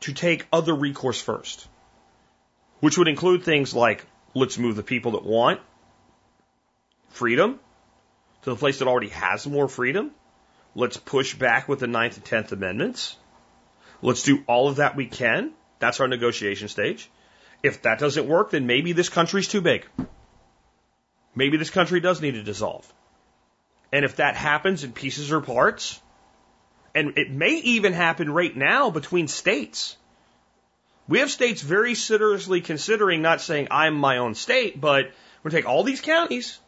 to take other recourse first which would include things like let's move the people that want freedom to the place that already has more freedom. Let's push back with the Ninth and Tenth Amendments. Let's do all of that we can. That's our negotiation stage. If that doesn't work, then maybe this country's too big. Maybe this country does need to dissolve. And if that happens in pieces or parts, and it may even happen right now between states. We have states very seriously considering not saying I'm my own state, but we're going to take all these counties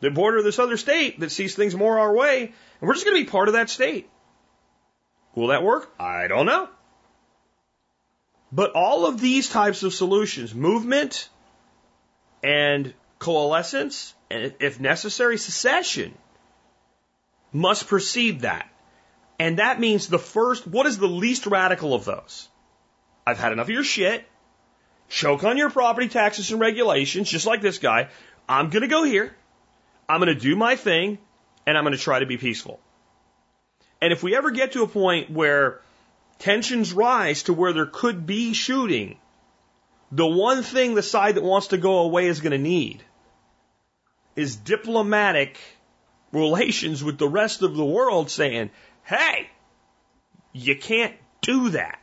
that border this other state that sees things more our way, and we're just going to be part of that state. Will that work? I don't know. But all of these types of solutions, movement and coalescence, and if necessary, secession, must precede that. And that means the first, what is the least radical of those? I've had enough of your shit. Choke on your property taxes and regulations, just like this guy. I'm going to go here. I'm going to do my thing, and I'm going to try to be peaceful. And if we ever get to a point where tensions rise to where there could be shooting, the one thing the side that wants to go away is going to need is diplomatic relations with the rest of the world saying, hey, you can't do that.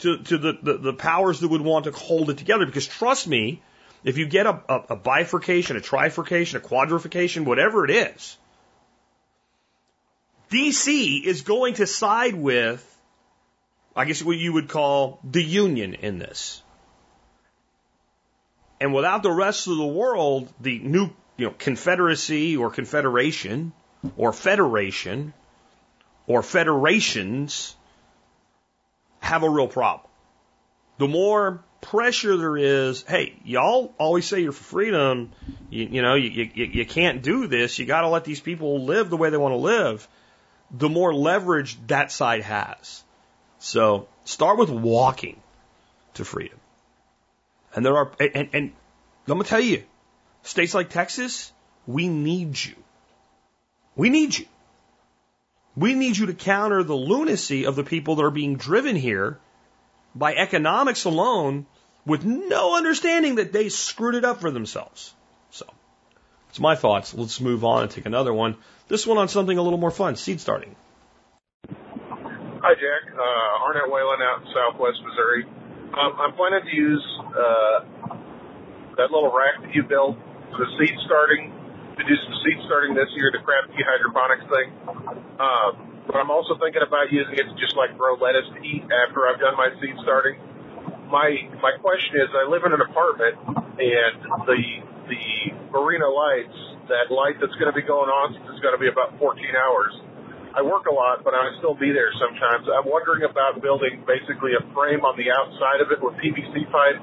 To, to the, the, the powers that would want to hold it together. Because trust me, if you get a, a, a bifurcation, a trifurcation, a quadrification, whatever it is, DC is going to side with, I guess what you would call the union in this. And without the rest of the world, the new you know, confederacy or confederation or federation or federations have a real problem. The more pressure there is, hey, y'all always say you're for freedom. You, you know, you, you, you can't do this. You got to let these people live the way they want to live. The more leverage that side has. So start with walking to freedom. And there are, and, and I'm going to tell you, states like Texas, we need you. We need you. We need you to counter the lunacy of the people that are being driven here by economics alone with no understanding that they screwed it up for themselves. So, it's my thoughts. Let's move on and take another one. This one on something a little more fun seed starting. Hi, Jack. Uh, Arnett Whalen out in southwest Missouri. Um, I'm planning to use uh, that little rack that you built for seed starting to do some seed starting this year, the crappy hydroponics thing. Um, but I'm also thinking about using it to just like grow lettuce to eat after I've done my seed starting. My my question is, I live in an apartment, and the the Barrina lights, that light that's going to be going on, is going to be about 14 hours. I work a lot, but I still be there sometimes. I'm wondering about building basically a frame on the outside of it with PVC pipe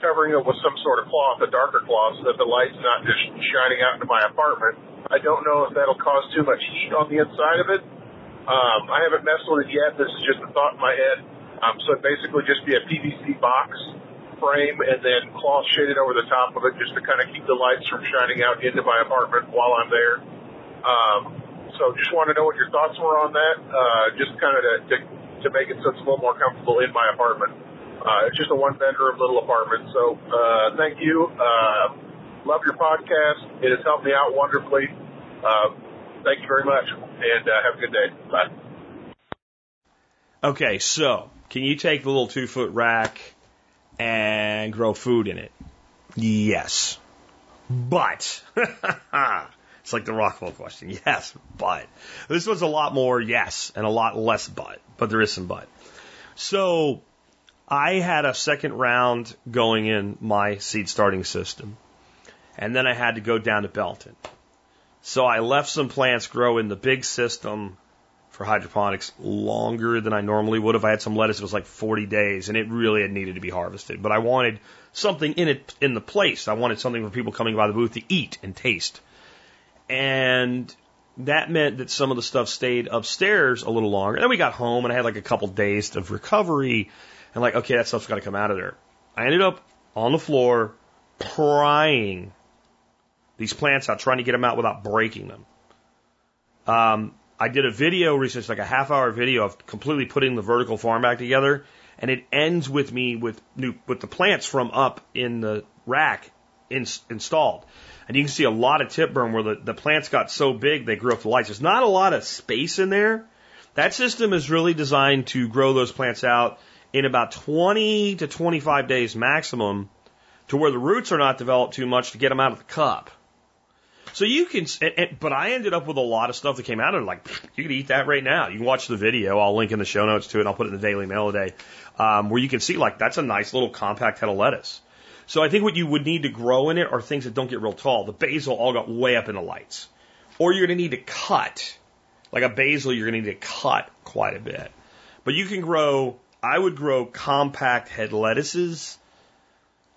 covering it with some sort of cloth, a darker cloth, so that the light's not just shining out into my apartment. I don't know if that'll cause too much heat on the inside of it. Um, I haven't messed with it yet. This is just a thought in my head. Um, so it basically just be a PVC box frame and then cloth shaded over the top of it just to kind of keep the lights from shining out into my apartment while I'm there. Um, so just want to know what your thoughts were on that, uh, just kind of to, to, to make it so it's a little more comfortable in my apartment. Uh, it's just a one bedroom little apartment. So, uh, thank you. Uh, love your podcast. It has helped me out wonderfully. Uh, thank you very much and uh, have a good day. Bye. Okay, so can you take the little two foot rack and grow food in it? Yes. But, [laughs] it's like the Rockwell question. Yes, but. This was a lot more yes and a lot less but, but there is some but. So, I had a second round going in my seed starting system. And then I had to go down to Belton. So I left some plants grow in the big system for hydroponics longer than I normally would. If I had some lettuce, it was like 40 days and it really had needed to be harvested. But I wanted something in it, in the place. I wanted something for people coming by the booth to eat and taste. And that meant that some of the stuff stayed upstairs a little longer. Then we got home and I had like a couple days of recovery and like, okay, that stuff's got to come out of there. I ended up on the floor prying these plants out, trying to get them out without breaking them. Um, I did a video recently, like a half hour video of completely putting the vertical farm back together, and it ends with me with new with the plants from up in the rack in, installed. And you can see a lot of tip burn where the, the plants got so big they grew up the lights. There's not a lot of space in there. That system is really designed to grow those plants out in about 20 to 25 days maximum to where the roots are not developed too much to get them out of the cup. So you can, and, and, but I ended up with a lot of stuff that came out of it. Like [laughs] you can eat that right now. You can watch the video. I'll link in the show notes to it. I'll put it in the Daily Mail today, um, where you can see like that's a nice little compact head of lettuce. So I think what you would need to grow in it are things that don't get real tall. The basil all got way up in the lights, or you're going to need to cut. Like a basil, you're going to need to cut quite a bit. But you can grow. I would grow compact head lettuces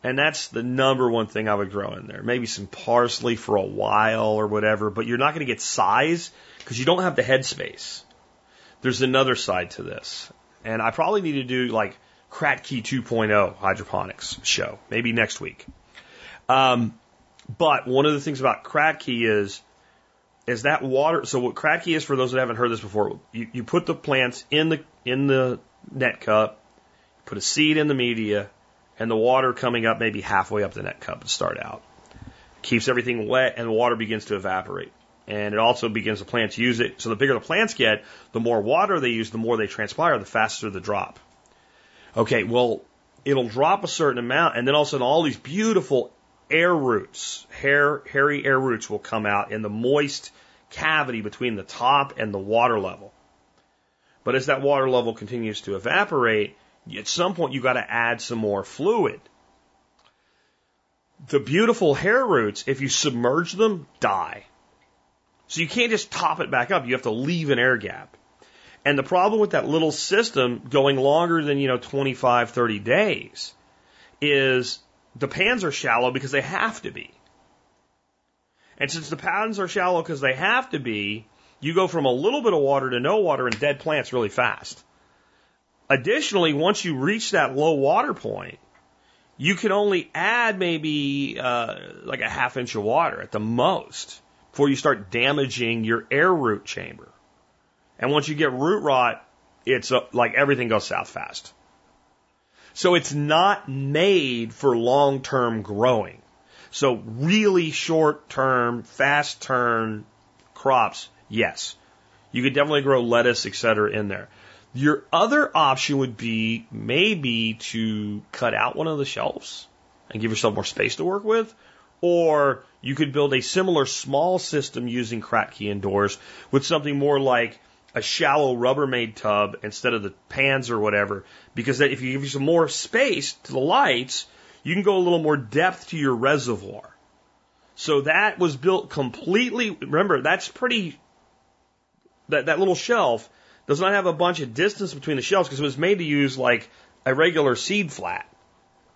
and that's the number one thing I would grow in there. Maybe some parsley for a while or whatever, but you're not going to get size because you don't have the head space. There's another side to this. And I probably need to do like Kratky 2.0 hydroponics show, maybe next week. Um, but one of the things about Kratky is, is that water. So what Kratky is for those that haven't heard this before, you, you put the plants in the, in the net cup, put a seed in the media, and the water coming up maybe halfway up the net cup to start out. Keeps everything wet and the water begins to evaporate. And it also begins the plants use it. So the bigger the plants get, the more water they use, the more they transpire, the faster the drop. Okay, well, it'll drop a certain amount and then all of a sudden all these beautiful air roots, hair, hairy air roots will come out in the moist cavity between the top and the water level. But as that water level continues to evaporate, at some point you got to add some more fluid. The beautiful hair roots, if you submerge them, die. So you can't just top it back up. You have to leave an air gap. And the problem with that little system going longer than, you know, 25, 30 days is the pans are shallow because they have to be. And since the pans are shallow because they have to be, you go from a little bit of water to no water and dead plants really fast. Additionally, once you reach that low water point, you can only add maybe uh, like a half inch of water at the most before you start damaging your air root chamber. And once you get root rot, it's uh, like everything goes south fast. So it's not made for long term growing. So really short term, fast turn crops, yes. You could definitely grow lettuce, et cetera, in there. Your other option would be maybe to cut out one of the shelves and give yourself more space to work with. Or you could build a similar small system using Kratky indoors with something more like a shallow Rubbermaid tub instead of the pans or whatever. Because that if you give you some more space to the lights, you can go a little more depth to your reservoir. So that was built completely. Remember, that's pretty. That that little shelf does not have a bunch of distance between the shelves because it was made to use like a regular seed flat.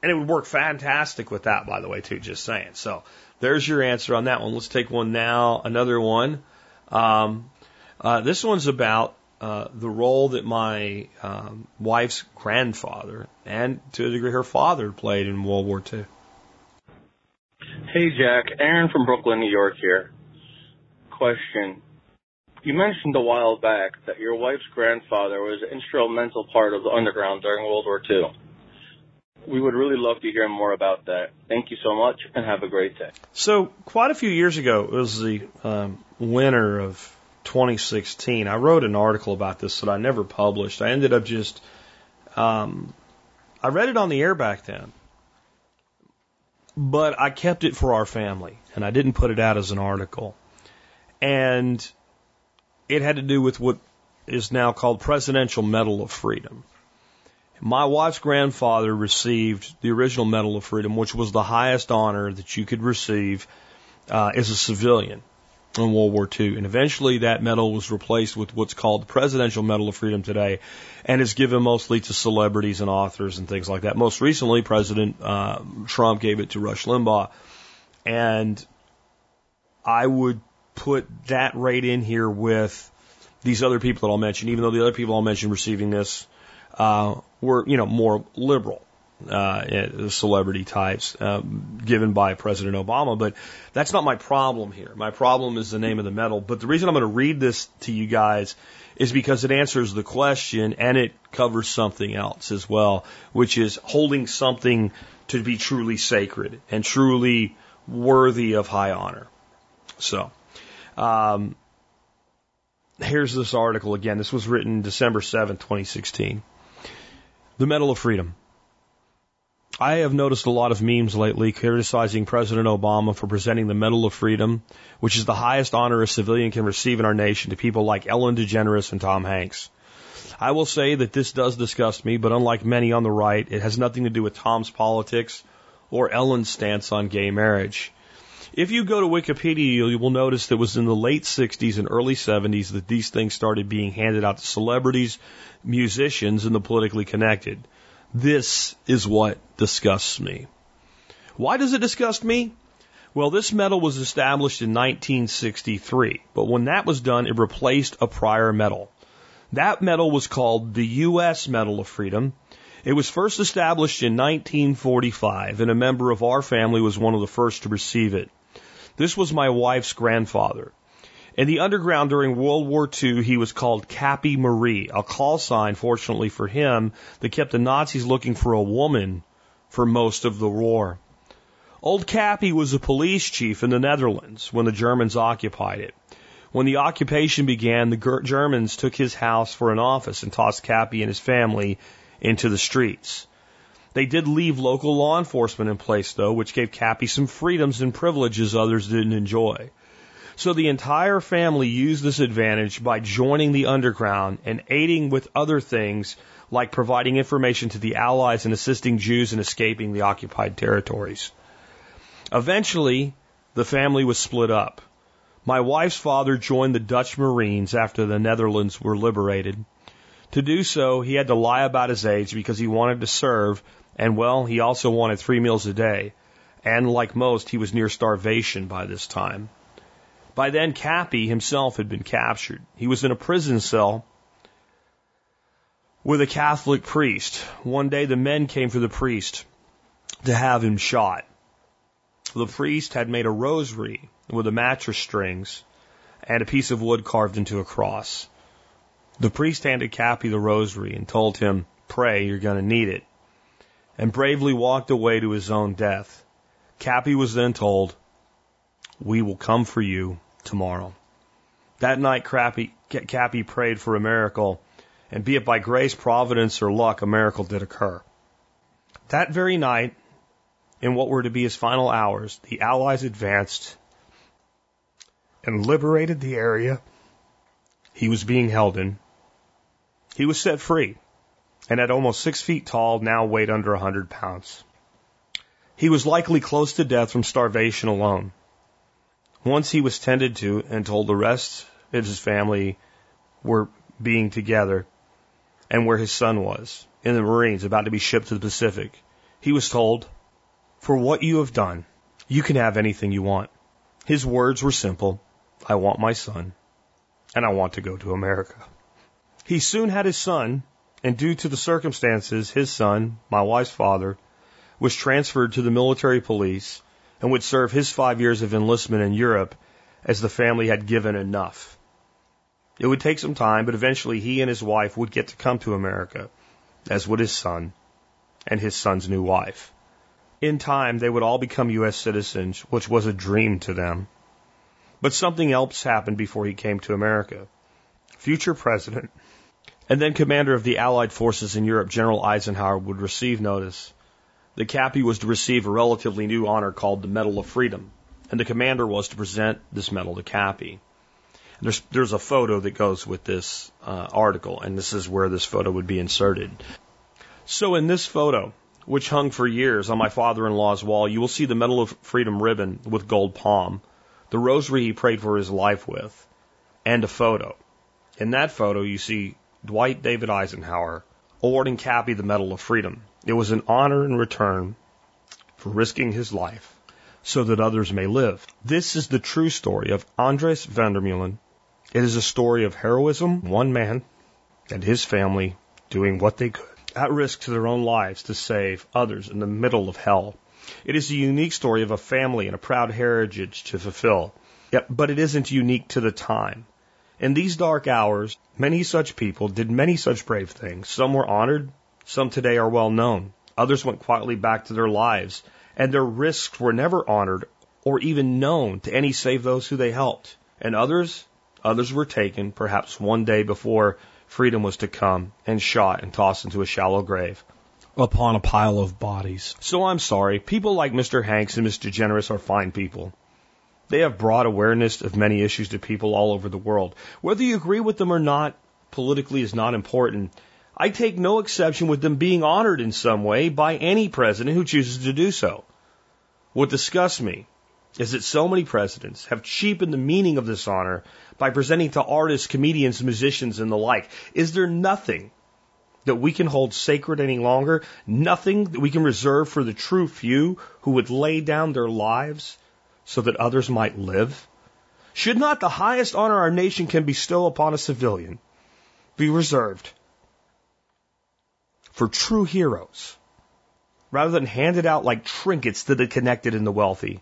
And it would work fantastic with that, by the way, too, just saying. So there's your answer on that one. Let's take one now. Another one. Um, uh, this one's about uh, the role that my um, wife's grandfather and to a degree her father played in World War II. Hey, Jack. Aaron from Brooklyn, New York here. Question. You mentioned a while back that your wife's grandfather was an instrumental part of the underground during World War II. We would really love to hear more about that. Thank you so much and have a great day. So, quite a few years ago, it was the um, winter of 2016. I wrote an article about this that I never published. I ended up just, um, I read it on the air back then, but I kept it for our family and I didn't put it out as an article. And it had to do with what is now called Presidential Medal of Freedom. My wife's grandfather received the original Medal of Freedom, which was the highest honor that you could receive uh, as a civilian in World War II. And eventually that medal was replaced with what's called the Presidential Medal of Freedom today and is given mostly to celebrities and authors and things like that. Most recently, President uh, Trump gave it to Rush Limbaugh. And I would put that right in here with these other people that I'll mention, even though the other people I'll mention receiving this uh, were, you know, more liberal uh, celebrity types um, given by President Obama. But that's not my problem here. My problem is the name of the medal. But the reason I'm going to read this to you guys is because it answers the question and it covers something else as well, which is holding something to be truly sacred and truly worthy of high honor. So, um, here's this article again. This was written December 7th, 2016. The Medal of Freedom. I have noticed a lot of memes lately criticizing President Obama for presenting the Medal of Freedom, which is the highest honor a civilian can receive in our nation, to people like Ellen DeGeneres and Tom Hanks. I will say that this does disgust me, but unlike many on the right, it has nothing to do with Tom's politics or Ellen's stance on gay marriage. If you go to Wikipedia, you will notice that it was in the late 60s and early 70s that these things started being handed out to celebrities, musicians, and the politically connected. This is what disgusts me. Why does it disgust me? Well, this medal was established in 1963, but when that was done, it replaced a prior medal. That medal was called the U.S. Medal of Freedom. It was first established in 1945, and a member of our family was one of the first to receive it. This was my wife's grandfather. In the underground during World War II, he was called Cappy Marie, a call sign, fortunately for him, that kept the Nazis looking for a woman for most of the war. Old Cappy was a police chief in the Netherlands when the Germans occupied it. When the occupation began, the Germans took his house for an office and tossed Cappy and his family into the streets. They did leave local law enforcement in place, though, which gave Cappy some freedoms and privileges others didn't enjoy. So the entire family used this advantage by joining the underground and aiding with other things like providing information to the Allies and assisting Jews in escaping the occupied territories. Eventually, the family was split up. My wife's father joined the Dutch Marines after the Netherlands were liberated. To do so, he had to lie about his age because he wanted to serve, and well, he also wanted three meals a day. And like most, he was near starvation by this time. By then, Cappy himself had been captured. He was in a prison cell with a Catholic priest. One day, the men came for the priest to have him shot. The priest had made a rosary with a mattress strings and a piece of wood carved into a cross. The priest handed Cappy the rosary and told him, Pray, you're going to need it, and bravely walked away to his own death. Cappy was then told, We will come for you tomorrow. That night, Crappy, Cappy prayed for a miracle, and be it by grace, providence, or luck, a miracle did occur. That very night, in what were to be his final hours, the Allies advanced and liberated the area he was being held in. He was set free, and at almost six feet tall, now weighed under a hundred pounds. He was likely close to death from starvation alone. Once he was tended to and told the rest of his family were being together and where his son was in the Marines about to be shipped to the Pacific, he was told, For what you have done, you can have anything you want. His words were simple I want my son, and I want to go to America. He soon had his son, and due to the circumstances, his son, my wife's father, was transferred to the military police and would serve his five years of enlistment in Europe as the family had given enough. It would take some time, but eventually he and his wife would get to come to America, as would his son and his son's new wife. In time, they would all become U.S. citizens, which was a dream to them. But something else happened before he came to America. Future president and then commander of the Allied forces in Europe, General Eisenhower, would receive notice the Cappy was to receive a relatively new honor called the Medal of Freedom, and the commander was to present this medal to Cappy. There's, there's a photo that goes with this uh, article, and this is where this photo would be inserted. So in this photo, which hung for years on my father-in-law's wall, you will see the Medal of Freedom ribbon with gold palm, the rosary he prayed for his life with, and a photo. In that photo, you see Dwight David Eisenhower awarding Cappy the Medal of Freedom. It was an honor in return for risking his life so that others may live. This is the true story of Andres Vandermeulen. It is a story of heroism, one man and his family doing what they could at risk to their own lives to save others in the middle of hell. It is a unique story of a family and a proud heritage to fulfill. Yet, but it isn't unique to the time. In these dark hours, many such people did many such brave things. Some were honored, some today are well known. Others went quietly back to their lives, and their risks were never honored or even known to any save those who they helped. And others, others were taken, perhaps one day before freedom was to come, and shot and tossed into a shallow grave. upon a pile of bodies. So I'm sorry. People like Mr. Hanks and Mr. DeGeneres are fine people. They have broad awareness of many issues to people all over the world. Whether you agree with them or not, politically is not important. I take no exception with them being honored in some way by any president who chooses to do so. What disgusts me is that so many presidents have cheapened the meaning of this honor by presenting to artists, comedians, musicians, and the like. Is there nothing that we can hold sacred any longer? Nothing that we can reserve for the true few who would lay down their lives so that others might live? Should not the highest honor our nation can bestow upon a civilian be reserved for true heroes rather than handed out like trinkets to the connected and the wealthy?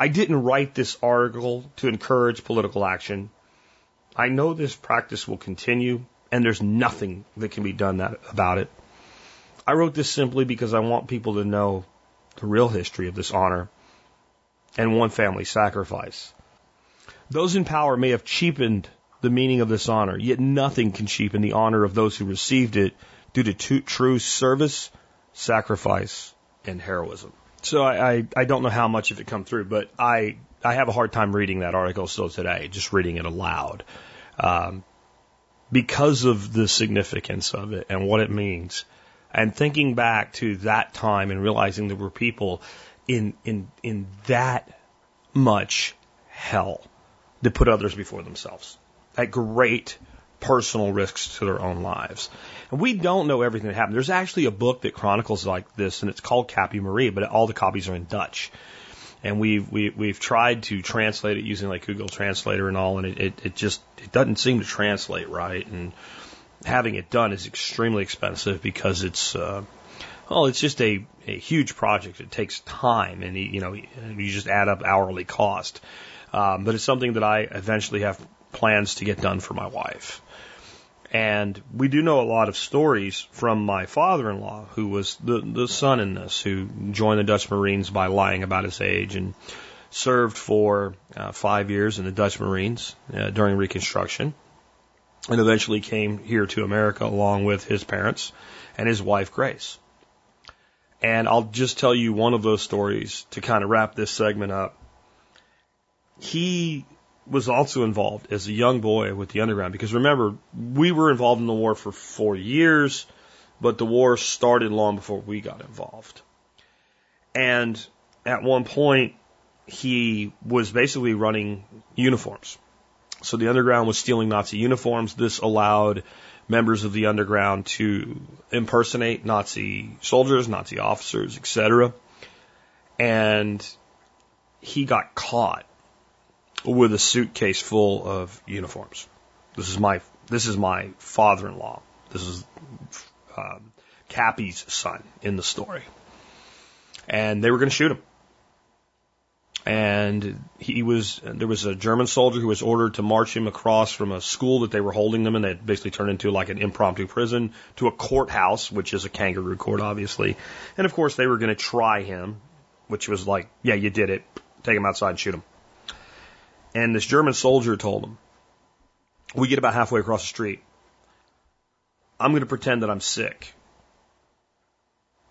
I didn't write this article to encourage political action. I know this practice will continue and there's nothing that can be done that, about it. I wrote this simply because I want people to know the real history of this honor and one family sacrifice. Those in power may have cheapened the meaning of this honor, yet nothing can cheapen the honor of those who received it due to true service, sacrifice, and heroism. So I, I, I don't know how much of it come through, but I I have a hard time reading that article still today, just reading it aloud, um, because of the significance of it and what it means, and thinking back to that time and realizing there were people in in in that much hell to put others before themselves at great personal risks to their own lives. And we don't know everything that happened. There's actually a book that chronicles like this, and it's called Kappie Marie, but all the copies are in Dutch. And we've we, we've tried to translate it using like Google Translator and all, and it, it, it just it doesn't seem to translate right. And having it done is extremely expensive because it's uh, well, it's just a, a huge project. It takes time, and you know you just add up hourly cost. Um, but it's something that I eventually have plans to get done for my wife. And we do know a lot of stories from my father-in-law, who was the the son in this, who joined the Dutch Marines by lying about his age and served for uh, five years in the Dutch Marines uh, during Reconstruction, and eventually came here to America along with his parents and his wife Grace. And I'll just tell you one of those stories to kind of wrap this segment up. He was also involved as a young boy with the underground because remember, we were involved in the war for four years, but the war started long before we got involved. And at one point, he was basically running uniforms. So the underground was stealing Nazi uniforms. This allowed members of the underground to impersonate Nazi soldiers, Nazi officers, etc. And he got caught with a suitcase full of uniforms. This is my this is my father-in-law. This is um, Kappie's son in the story, and they were going to shoot him and he was there was a German soldier who was ordered to march him across from a school that they were holding them in. They basically turned into like an impromptu prison to a courthouse, which is a kangaroo court, obviously. And of course, they were going to try him, which was like, yeah, you did it. Take him outside and shoot him. And this German soldier told him, we get about halfway across the street. I'm going to pretend that I'm sick.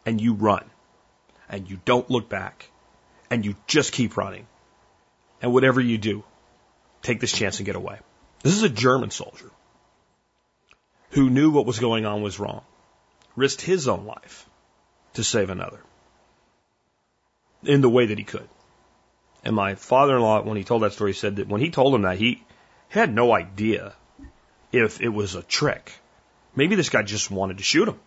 And you run. And you don't look back and you just keep running. And whatever you do, take this chance and get away. This is a German soldier who knew what was going on was wrong, risked his own life to save another in the way that he could. And my father in law, when he told that story, said that when he told him that, he had no idea if it was a trick. Maybe this guy just wanted to shoot him.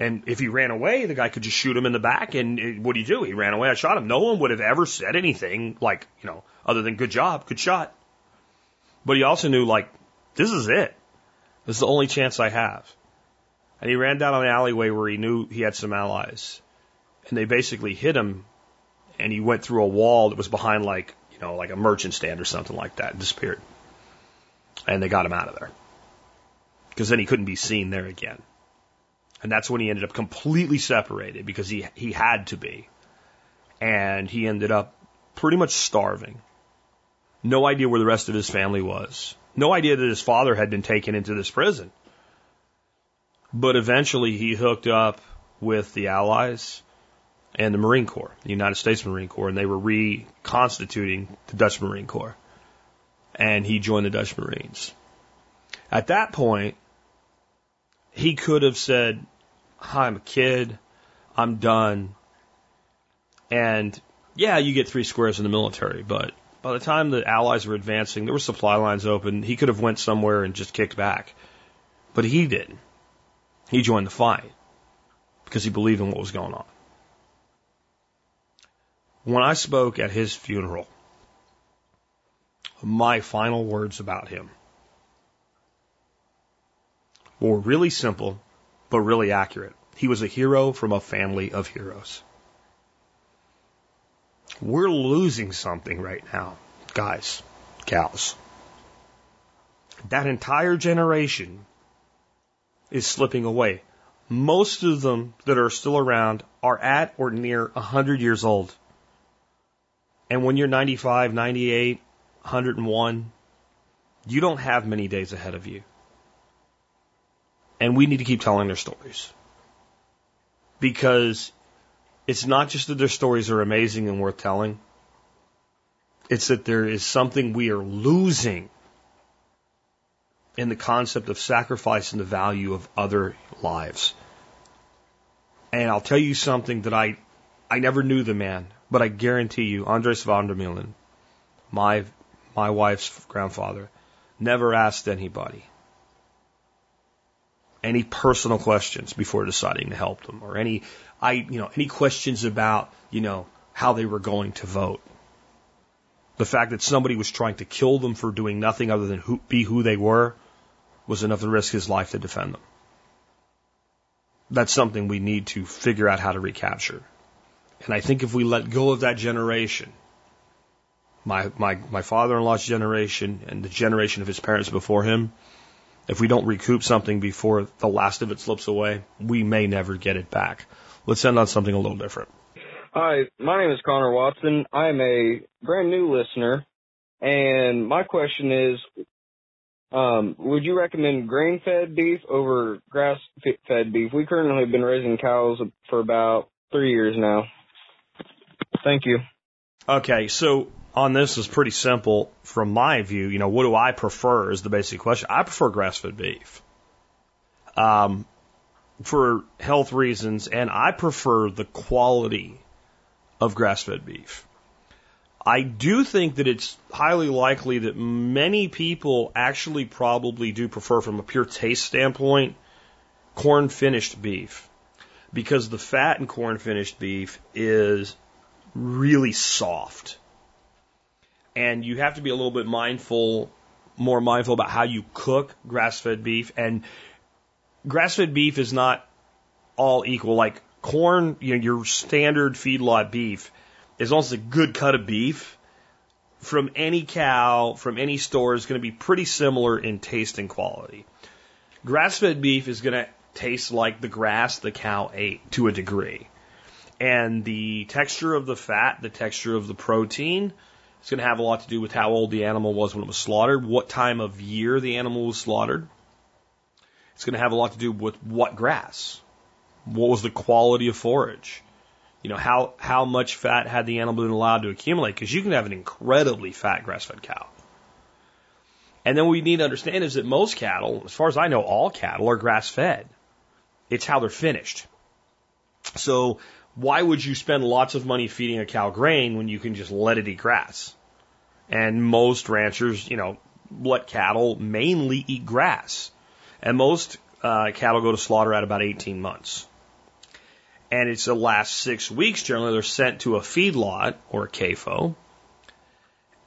And if he ran away, the guy could just shoot him in the back. And what do you do? He ran away. I shot him. No one would have ever said anything like, you know, other than good job, good shot. But he also knew, like, this is it. This is the only chance I have. And he ran down an alleyway where he knew he had some allies. And they basically hit him. And he went through a wall that was behind, like, you know, like a merchant stand or something like that and disappeared. And they got him out of there. Because then he couldn't be seen there again. And that's when he ended up completely separated because he, he had to be. And he ended up pretty much starving. No idea where the rest of his family was. No idea that his father had been taken into this prison. But eventually he hooked up with the Allies and the Marine Corps, the United States Marine Corps, and they were reconstituting the Dutch Marine Corps. And he joined the Dutch Marines. At that point, he could have said, Hi, I'm a kid. I'm done. And yeah, you get three squares in the military, but by the time the Allies were advancing, there were supply lines open. He could have went somewhere and just kicked back. But he didn't. He joined the fight because he believed in what was going on. When I spoke at his funeral, my final words about him were really simple, but really accurate. He was a hero from a family of heroes. We're losing something right now, guys, gals. That entire generation is slipping away. Most of them that are still around are at or near 100 years old. And when you're 95, 98, 101, you don't have many days ahead of you. And we need to keep telling their stories. Because it's not just that their stories are amazing and worth telling. It's that there is something we are losing in the concept of sacrifice and the value of other lives. And I'll tell you something that I, I never knew the man, but I guarantee you, Andres van der Meulen, my, my wife's grandfather, never asked anybody any personal questions before deciding to help them or any, I, you know, any questions about, you know, how they were going to vote. The fact that somebody was trying to kill them for doing nothing other than who, be who they were was enough to risk his life to defend them. That's something we need to figure out how to recapture. And I think if we let go of that generation, my, my, my father-in-law's generation and the generation of his parents before him, if we don't recoup something before the last of it slips away, we may never get it back. Let's end on something a little different. Hi, my name is Connor Watson. I'm a brand new listener, and my question is, um, would you recommend grain-fed beef over grass-fed beef? We currently have been raising cows for about three years now. Thank you. Okay, so on this is pretty simple from my view. You know, what do I prefer is the basic question. I prefer grass-fed beef. Um, for health reasons, and I prefer the quality of grass-fed beef. I do think that it's highly likely that many people actually probably do prefer, from a pure taste standpoint, corn finished beef. Because the fat in corn finished beef is really soft. And you have to be a little bit mindful, more mindful about how you cook grass fed beef. And grass fed beef is not all equal. Like corn, you know, your standard feedlot beef is almost a good cut of beef from any cow, from any store is going to be pretty similar in taste and quality. Grass fed beef is going to taste like the grass the cow ate to a degree. And the texture of the fat, the texture of the protein, is going to have a lot to do with how old the animal was when it was slaughtered, what time of year the animal was slaughtered. It's going to have a lot to do with what grass, what was the quality of forage, you know, how, how much fat had the animal been allowed to accumulate? Because you can have an incredibly fat grass fed cow. And then what we need to understand is that most cattle, as far as I know, all cattle are grass fed. It's how they're finished. So why would you spend lots of money feeding a cow grain when you can just let it eat grass? And most ranchers, you know, let cattle mainly eat grass. And most uh, cattle go to slaughter at about 18 months. And it's the last six weeks, generally, they're sent to a feedlot or a CAFO.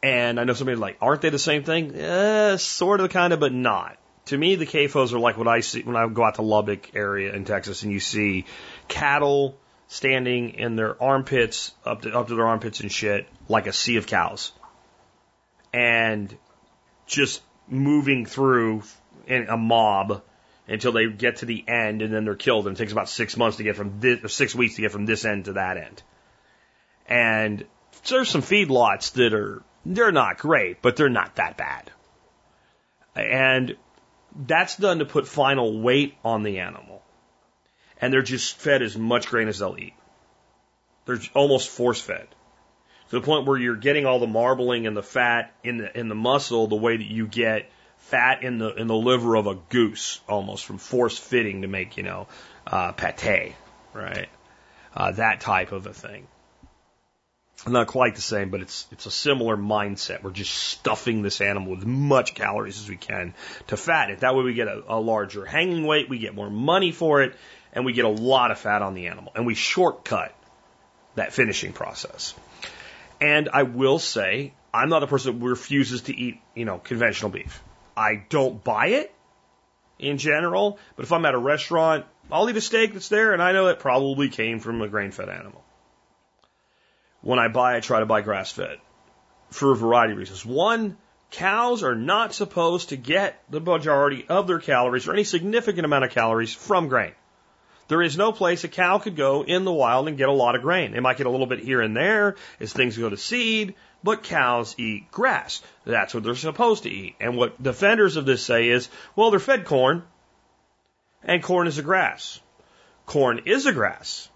And I know somebody like, aren't they the same thing? Eh, sort of, kind of, but not. To me, the CAFOs are like what I see when I go out to Lubbock area in Texas and you see cattle standing in their armpits, up to, up to their armpits and shit, like a sea of cows. And just moving through in a mob until they get to the end and then they're killed. And it takes about six months to get from this, six weeks to get from this end to that end. And there's some feedlots that are, they're not great, but they're not that bad. And that's done to put final weight on the animal. And they're just fed as much grain as they'll eat. They're almost force fed to the point where you're getting all the marbling and the fat in the in the muscle the way that you get fat in the in the liver of a goose almost from force fitting to make you know uh, pate, right? Uh, that type of a thing. Not quite the same, but it's it's a similar mindset. We're just stuffing this animal with as much calories as we can to fat it. That way we get a, a larger hanging weight, we get more money for it, and we get a lot of fat on the animal. And we shortcut that finishing process. And I will say, I'm not a person who refuses to eat, you know, conventional beef. I don't buy it in general, but if I'm at a restaurant, I'll eat a steak that's there and I know it probably came from a grain fed animal. When I buy, I try to buy grass fed for a variety of reasons. One, cows are not supposed to get the majority of their calories or any significant amount of calories from grain. There is no place a cow could go in the wild and get a lot of grain. They might get a little bit here and there as things go to seed, but cows eat grass. That's what they're supposed to eat. And what defenders of this say is, well, they're fed corn, and corn is a grass. Corn is a grass.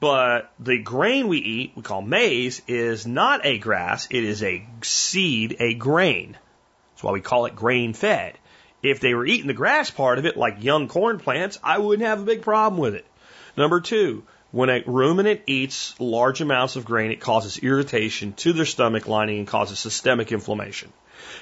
But the grain we eat, we call maize, is not a grass. It is a seed, a grain. That's why we call it grain fed. If they were eating the grass part of it, like young corn plants, I wouldn't have a big problem with it. Number two, when a ruminant eats large amounts of grain, it causes irritation to their stomach lining and causes systemic inflammation.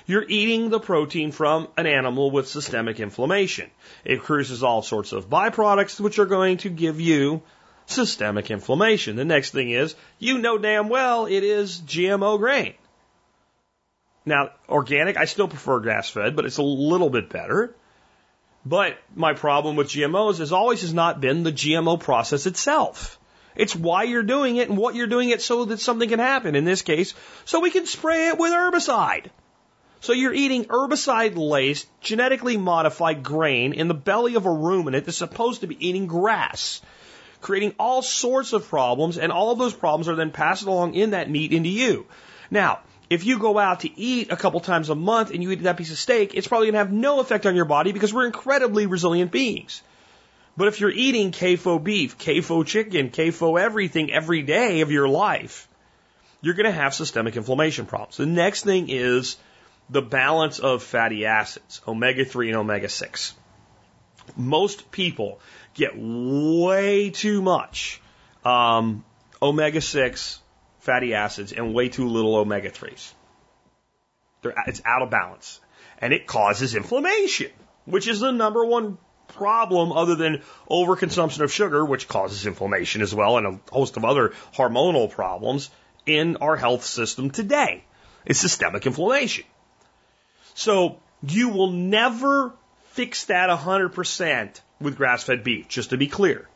You're eating the protein from an animal with systemic inflammation. It produces all sorts of byproducts which are going to give you systemic inflammation. The next thing is, you know damn well it is GMO grain. Now, organic, I still prefer grass fed, but it's a little bit better. But my problem with GMOs is always has not been the GMO process itself. It's why you're doing it and what you're doing it so that something can happen. In this case, so we can spray it with herbicide. So you're eating herbicide laced, genetically modified grain in the belly of a ruminant that's supposed to be eating grass, creating all sorts of problems, and all of those problems are then passed along in that meat into you. Now, if you go out to eat a couple times a month and you eat that piece of steak, it's probably going to have no effect on your body because we're incredibly resilient beings. But if you're eating CAFO beef, CAFO chicken, CAFO everything every day of your life, you're going to have systemic inflammation problems. The next thing is the balance of fatty acids, omega 3 and omega 6. Most people get way too much um, omega 6 fatty acids and way too little omega 3s. It's out of balance. And it causes inflammation, which is the number one problem other than overconsumption of sugar, which causes inflammation as well, and a host of other hormonal problems in our health system today. It's systemic inflammation. So you will never fix that 100% with grass fed beef, just to be clear.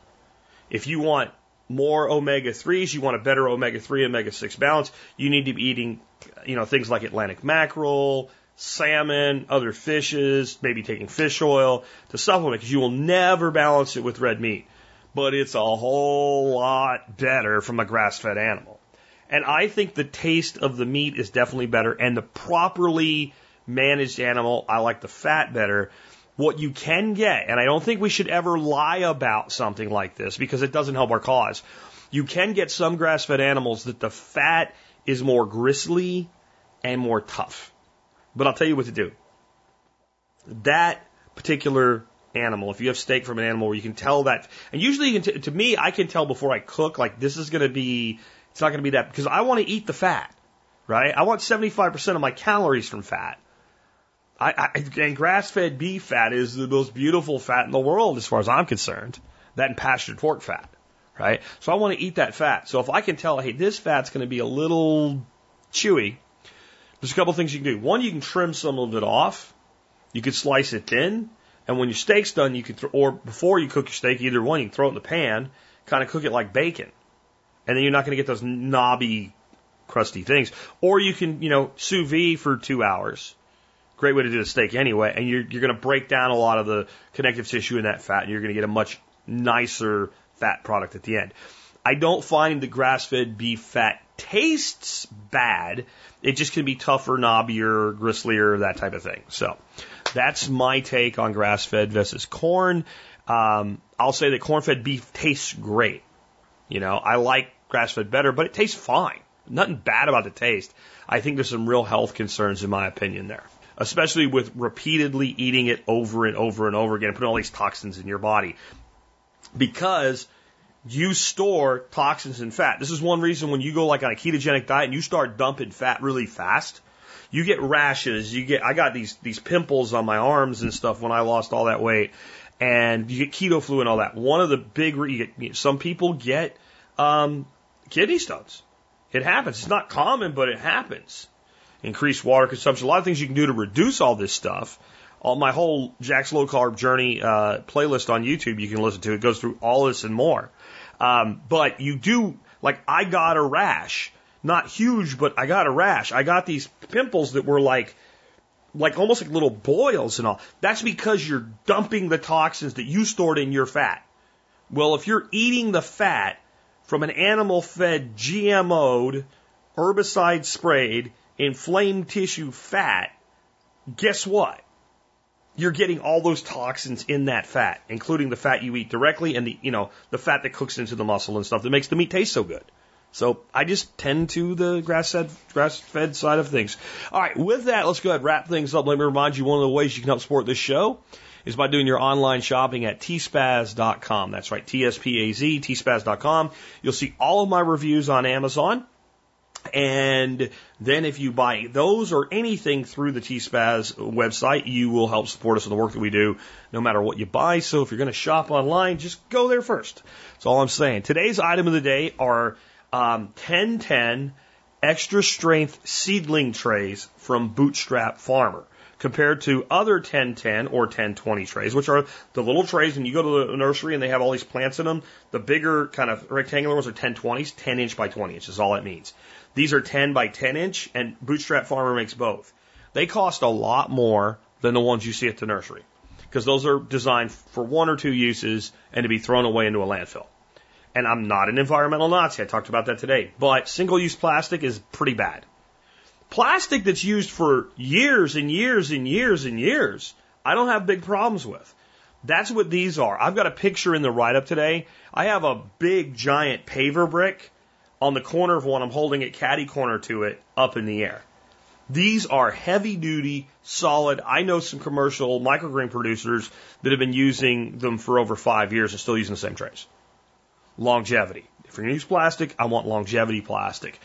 If you want more omega 3s, you want a better omega 3 omega 6 balance, you need to be eating, you know, things like Atlantic mackerel, salmon, other fishes, maybe taking fish oil to supplement because you will never balance it with red meat. But it's a whole lot better from a grass fed animal. And I think the taste of the meat is definitely better and the properly managed animal, I like the fat better what you can get, and I don't think we should ever lie about something like this because it doesn't help our cause. You can get some grass fed animals that the fat is more gristly and more tough. But I'll tell you what to do. That particular animal, if you have steak from an animal where you can tell that, and usually you can t- to me, I can tell before I cook, like this is going to be, it's not going to be that, because I want to eat the fat, right? I want 75% of my calories from fat. I, I, and grass-fed beef fat is the most beautiful fat in the world, as far as I'm concerned. That and pastured pork fat, right? So I want to eat that fat. So if I can tell, hey, this fat's going to be a little chewy, there's a couple things you can do. One, you can trim some of it off. You could slice it thin, and when your steak's done, you can, th- or before you cook your steak, either one, you can throw it in the pan, kind of cook it like bacon, and then you're not going to get those knobby, crusty things. Or you can, you know, sous vide for two hours Great way to do the steak anyway. And you're, you're going to break down a lot of the connective tissue in that fat and you're going to get a much nicer fat product at the end. I don't find the grass fed beef fat tastes bad. It just can be tougher, knobbier, gristlier, that type of thing. So that's my take on grass fed versus corn. Um, I'll say that corn-fed beef tastes great. You know, I like grass-fed better, but it tastes fine. Nothing bad about the taste. I think there's some real health concerns in my opinion there, especially with repeatedly eating it over and over and over again, putting all these toxins in your body because you store toxins in fat. This is one reason when you go like on a ketogenic diet and you start dumping fat really fast, you get rashes, you get I got these these pimples on my arms and stuff when I lost all that weight and you get keto flu and all that. One of the big you get, some people get um, kidney stones. It happens. It's not common, but it happens. Increased water consumption. A lot of things you can do to reduce all this stuff. All my whole Jack's Low Carb Journey uh, playlist on YouTube you can listen to. It goes through all this and more. Um, but you do like I got a rash, not huge, but I got a rash. I got these pimples that were like like almost like little boils and all. That's because you're dumping the toxins that you stored in your fat. Well, if you're eating the fat from an animal fed, GMO'd, herbicide sprayed, inflamed tissue fat, guess what? You're getting all those toxins in that fat, including the fat you eat directly and the, you know, the fat that cooks into the muscle and stuff that makes the meat taste so good. So I just tend to the grass fed, grass fed side of things. All right, with that, let's go ahead and wrap things up. Let me remind you one of the ways you can help support this show is by doing your online shopping at tspaz.com. That's right, T-S-P-A-Z, tspaz.com. You'll see all of my reviews on Amazon. And then if you buy those or anything through the T-Spaz website, you will help support us in the work that we do no matter what you buy. So if you're going to shop online, just go there first. That's all I'm saying. Today's item of the day are um, 1010 extra strength seedling trays from Bootstrap Farmer compared to other 1010 or 1020 trays, which are the little trays. And you go to the nursery and they have all these plants in them. The bigger kind of rectangular ones are 1020s, 10 inch by 20 inch is all it means. These are 10 by 10 inch and Bootstrap Farmer makes both. They cost a lot more than the ones you see at the nursery because those are designed for one or two uses and to be thrown away into a landfill. And I'm not an environmental Nazi. I talked about that today. But single use plastic is pretty bad. Plastic that's used for years and years and years and years, I don't have big problems with. That's what these are. I've got a picture in the write up today. I have a big giant paver brick on the corner of one. I'm holding it caddy corner to it up in the air. These are heavy duty, solid. I know some commercial microgreen producers that have been using them for over five years and still using the same trays. Longevity. If you're going to use plastic, I want longevity plastic.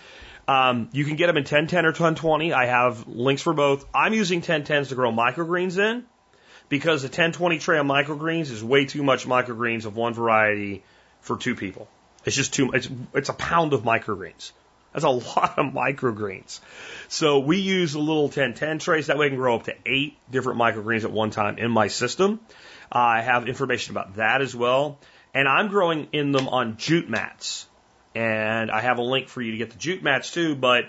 Um, you can get them in 1010 or 1020. I have links for both. I'm using 1010s to grow microgreens in because the 1020 tray of microgreens is way too much microgreens of one variety for two people. It's just too, it's, it's a pound of microgreens. That's a lot of microgreens. So we use a little 1010 trays. That way I can grow up to eight different microgreens at one time in my system. Uh, I have information about that as well. And I'm growing in them on jute mats. And I have a link for you to get the jute mats too, but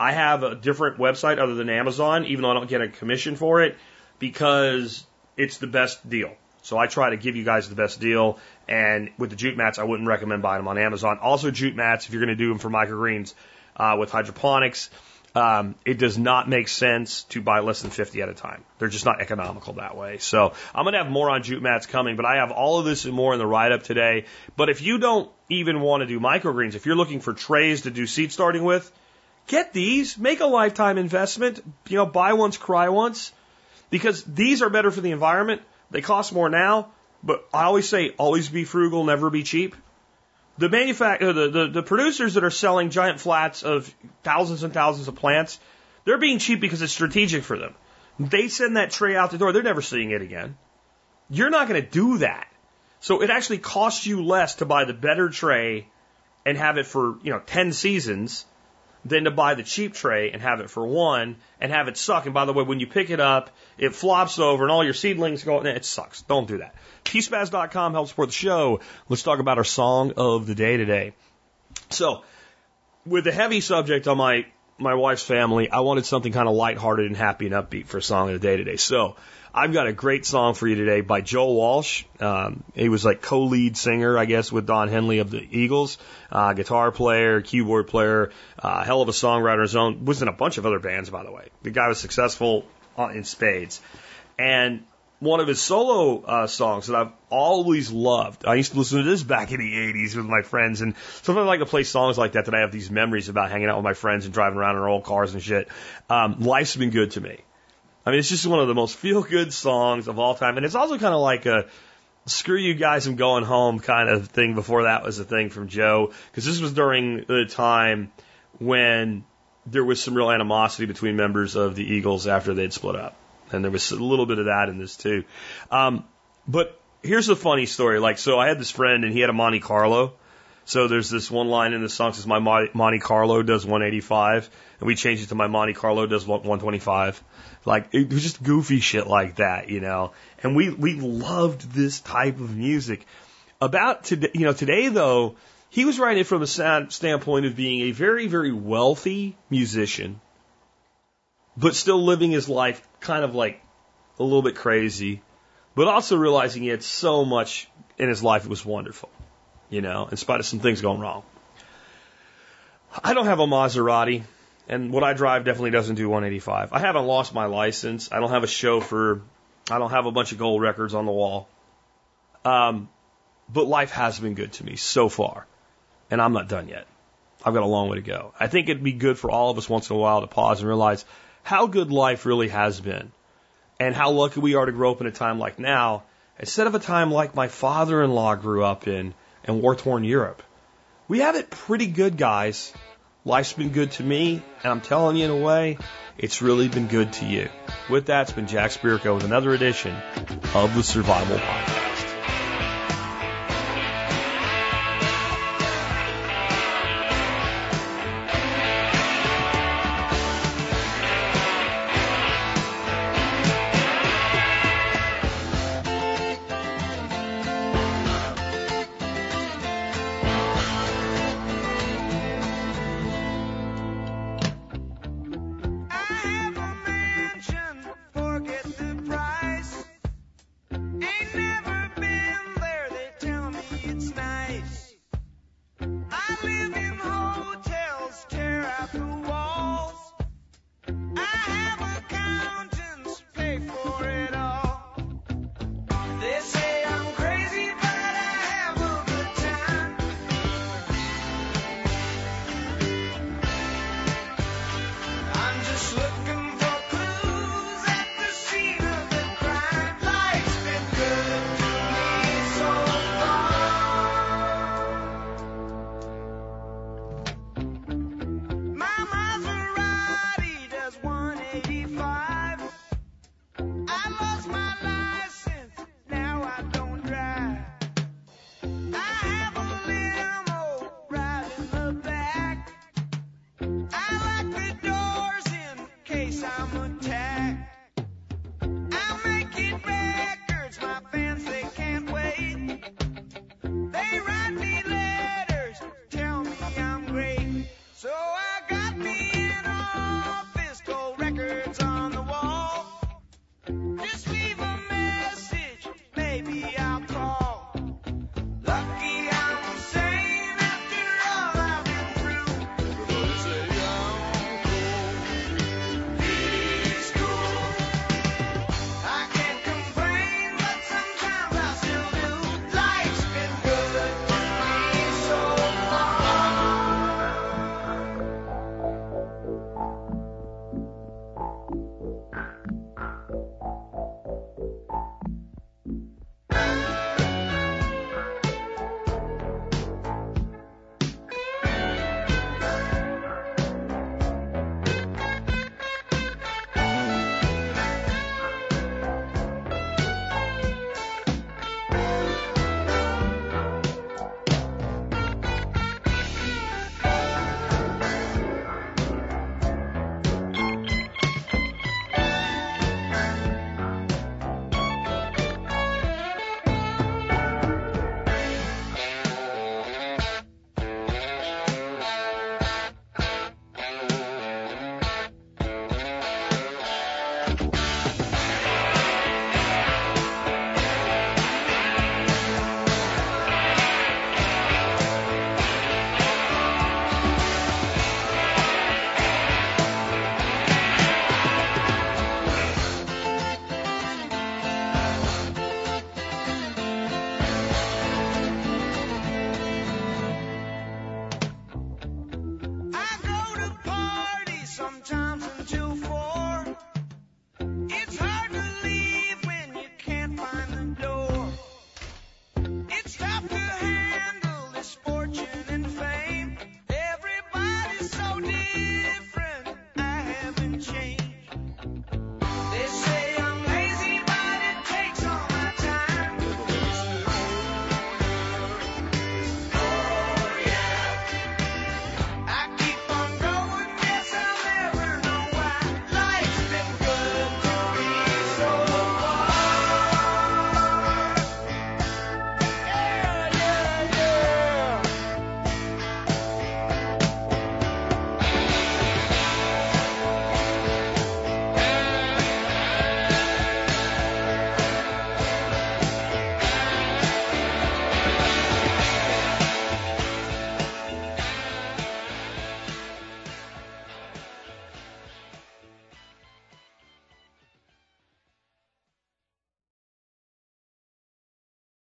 I have a different website other than Amazon, even though I don't get a commission for it, because it's the best deal. So I try to give you guys the best deal. And with the jute mats, I wouldn't recommend buying them on Amazon. Also, jute mats, if you're going to do them for microgreens uh, with hydroponics, um, it does not make sense to buy less than 50 at a time. They're just not economical that way. So I'm going to have more on jute mats coming, but I have all of this and more in the write up today. But if you don't even want to do microgreens, if you're looking for trays to do seed starting with, get these, make a lifetime investment, you know, buy once, cry once, because these are better for the environment. They cost more now, but I always say always be frugal, never be cheap. The manufacturer, uh, the, the, the producers that are selling giant flats of thousands and thousands of plants, they're being cheap because it's strategic for them. They send that tray out the door, they're never seeing it again. You're not going to do that. So it actually costs you less to buy the better tray and have it for, you know, 10 seasons than to buy the cheap tray and have it for one and have it suck. And by the way, when you pick it up, it flops over and all your seedlings go, it sucks. Don't do that. tspaz.com helps support the show. Let's talk about our song of the day today. So, with the heavy subject on my, my wife's family, I wanted something kind of lighthearted and happy and upbeat for a song of the day today. So, I've got a great song for you today by Joe Walsh. Um, he was like co-lead singer, I guess, with Don Henley of the Eagles, uh, guitar player, keyboard player, uh, hell of a songwriter. His own was in a bunch of other bands, by the way. The guy was successful in spades, and one of his solo uh, songs that I've always loved. I used to listen to this back in the 80s with my friends, and sometimes I like to play songs like that that I have these memories about hanging out with my friends and driving around in our old cars and shit. Um, Life's been good to me. I mean, it's just one of the most feel good songs of all time, and it's also kind of like a screw you guys, I'm going home kind of thing before that was a thing from Joe, because this was during the time when there was some real animosity between members of the Eagles after they'd split up and there was a little bit of that in this too. Um, but here's a funny story. Like, so I had this friend and he had a Monte Carlo. So there's this one line in the song says my Monte Carlo does 185, and we changed it to my Monte Carlo does 125. Like it was just goofy shit like that, you know. And we we loved this type of music. About today, you know, today though, he was writing it from a standpoint of being a very very wealthy musician but still living his life kind of like a little bit crazy, but also realizing he had so much in his life it was wonderful, you know, in spite of some things going wrong. I don't have a Maserati, and what I drive definitely doesn't do 185. I haven't lost my license. I don't have a chauffeur. I don't have a bunch of gold records on the wall. Um, but life has been good to me so far, and I'm not done yet. I've got a long way to go. I think it'd be good for all of us once in a while to pause and realize how good life really has been and how lucky we are to grow up in a time like now instead of a time like my father in law grew up in in war torn Europe. We have it pretty good, guys. Life's been good to me, and I'm telling you in a way, it's really been good to you. With that, it's been Jack Spirko with another edition of the Survival Podcast. baby.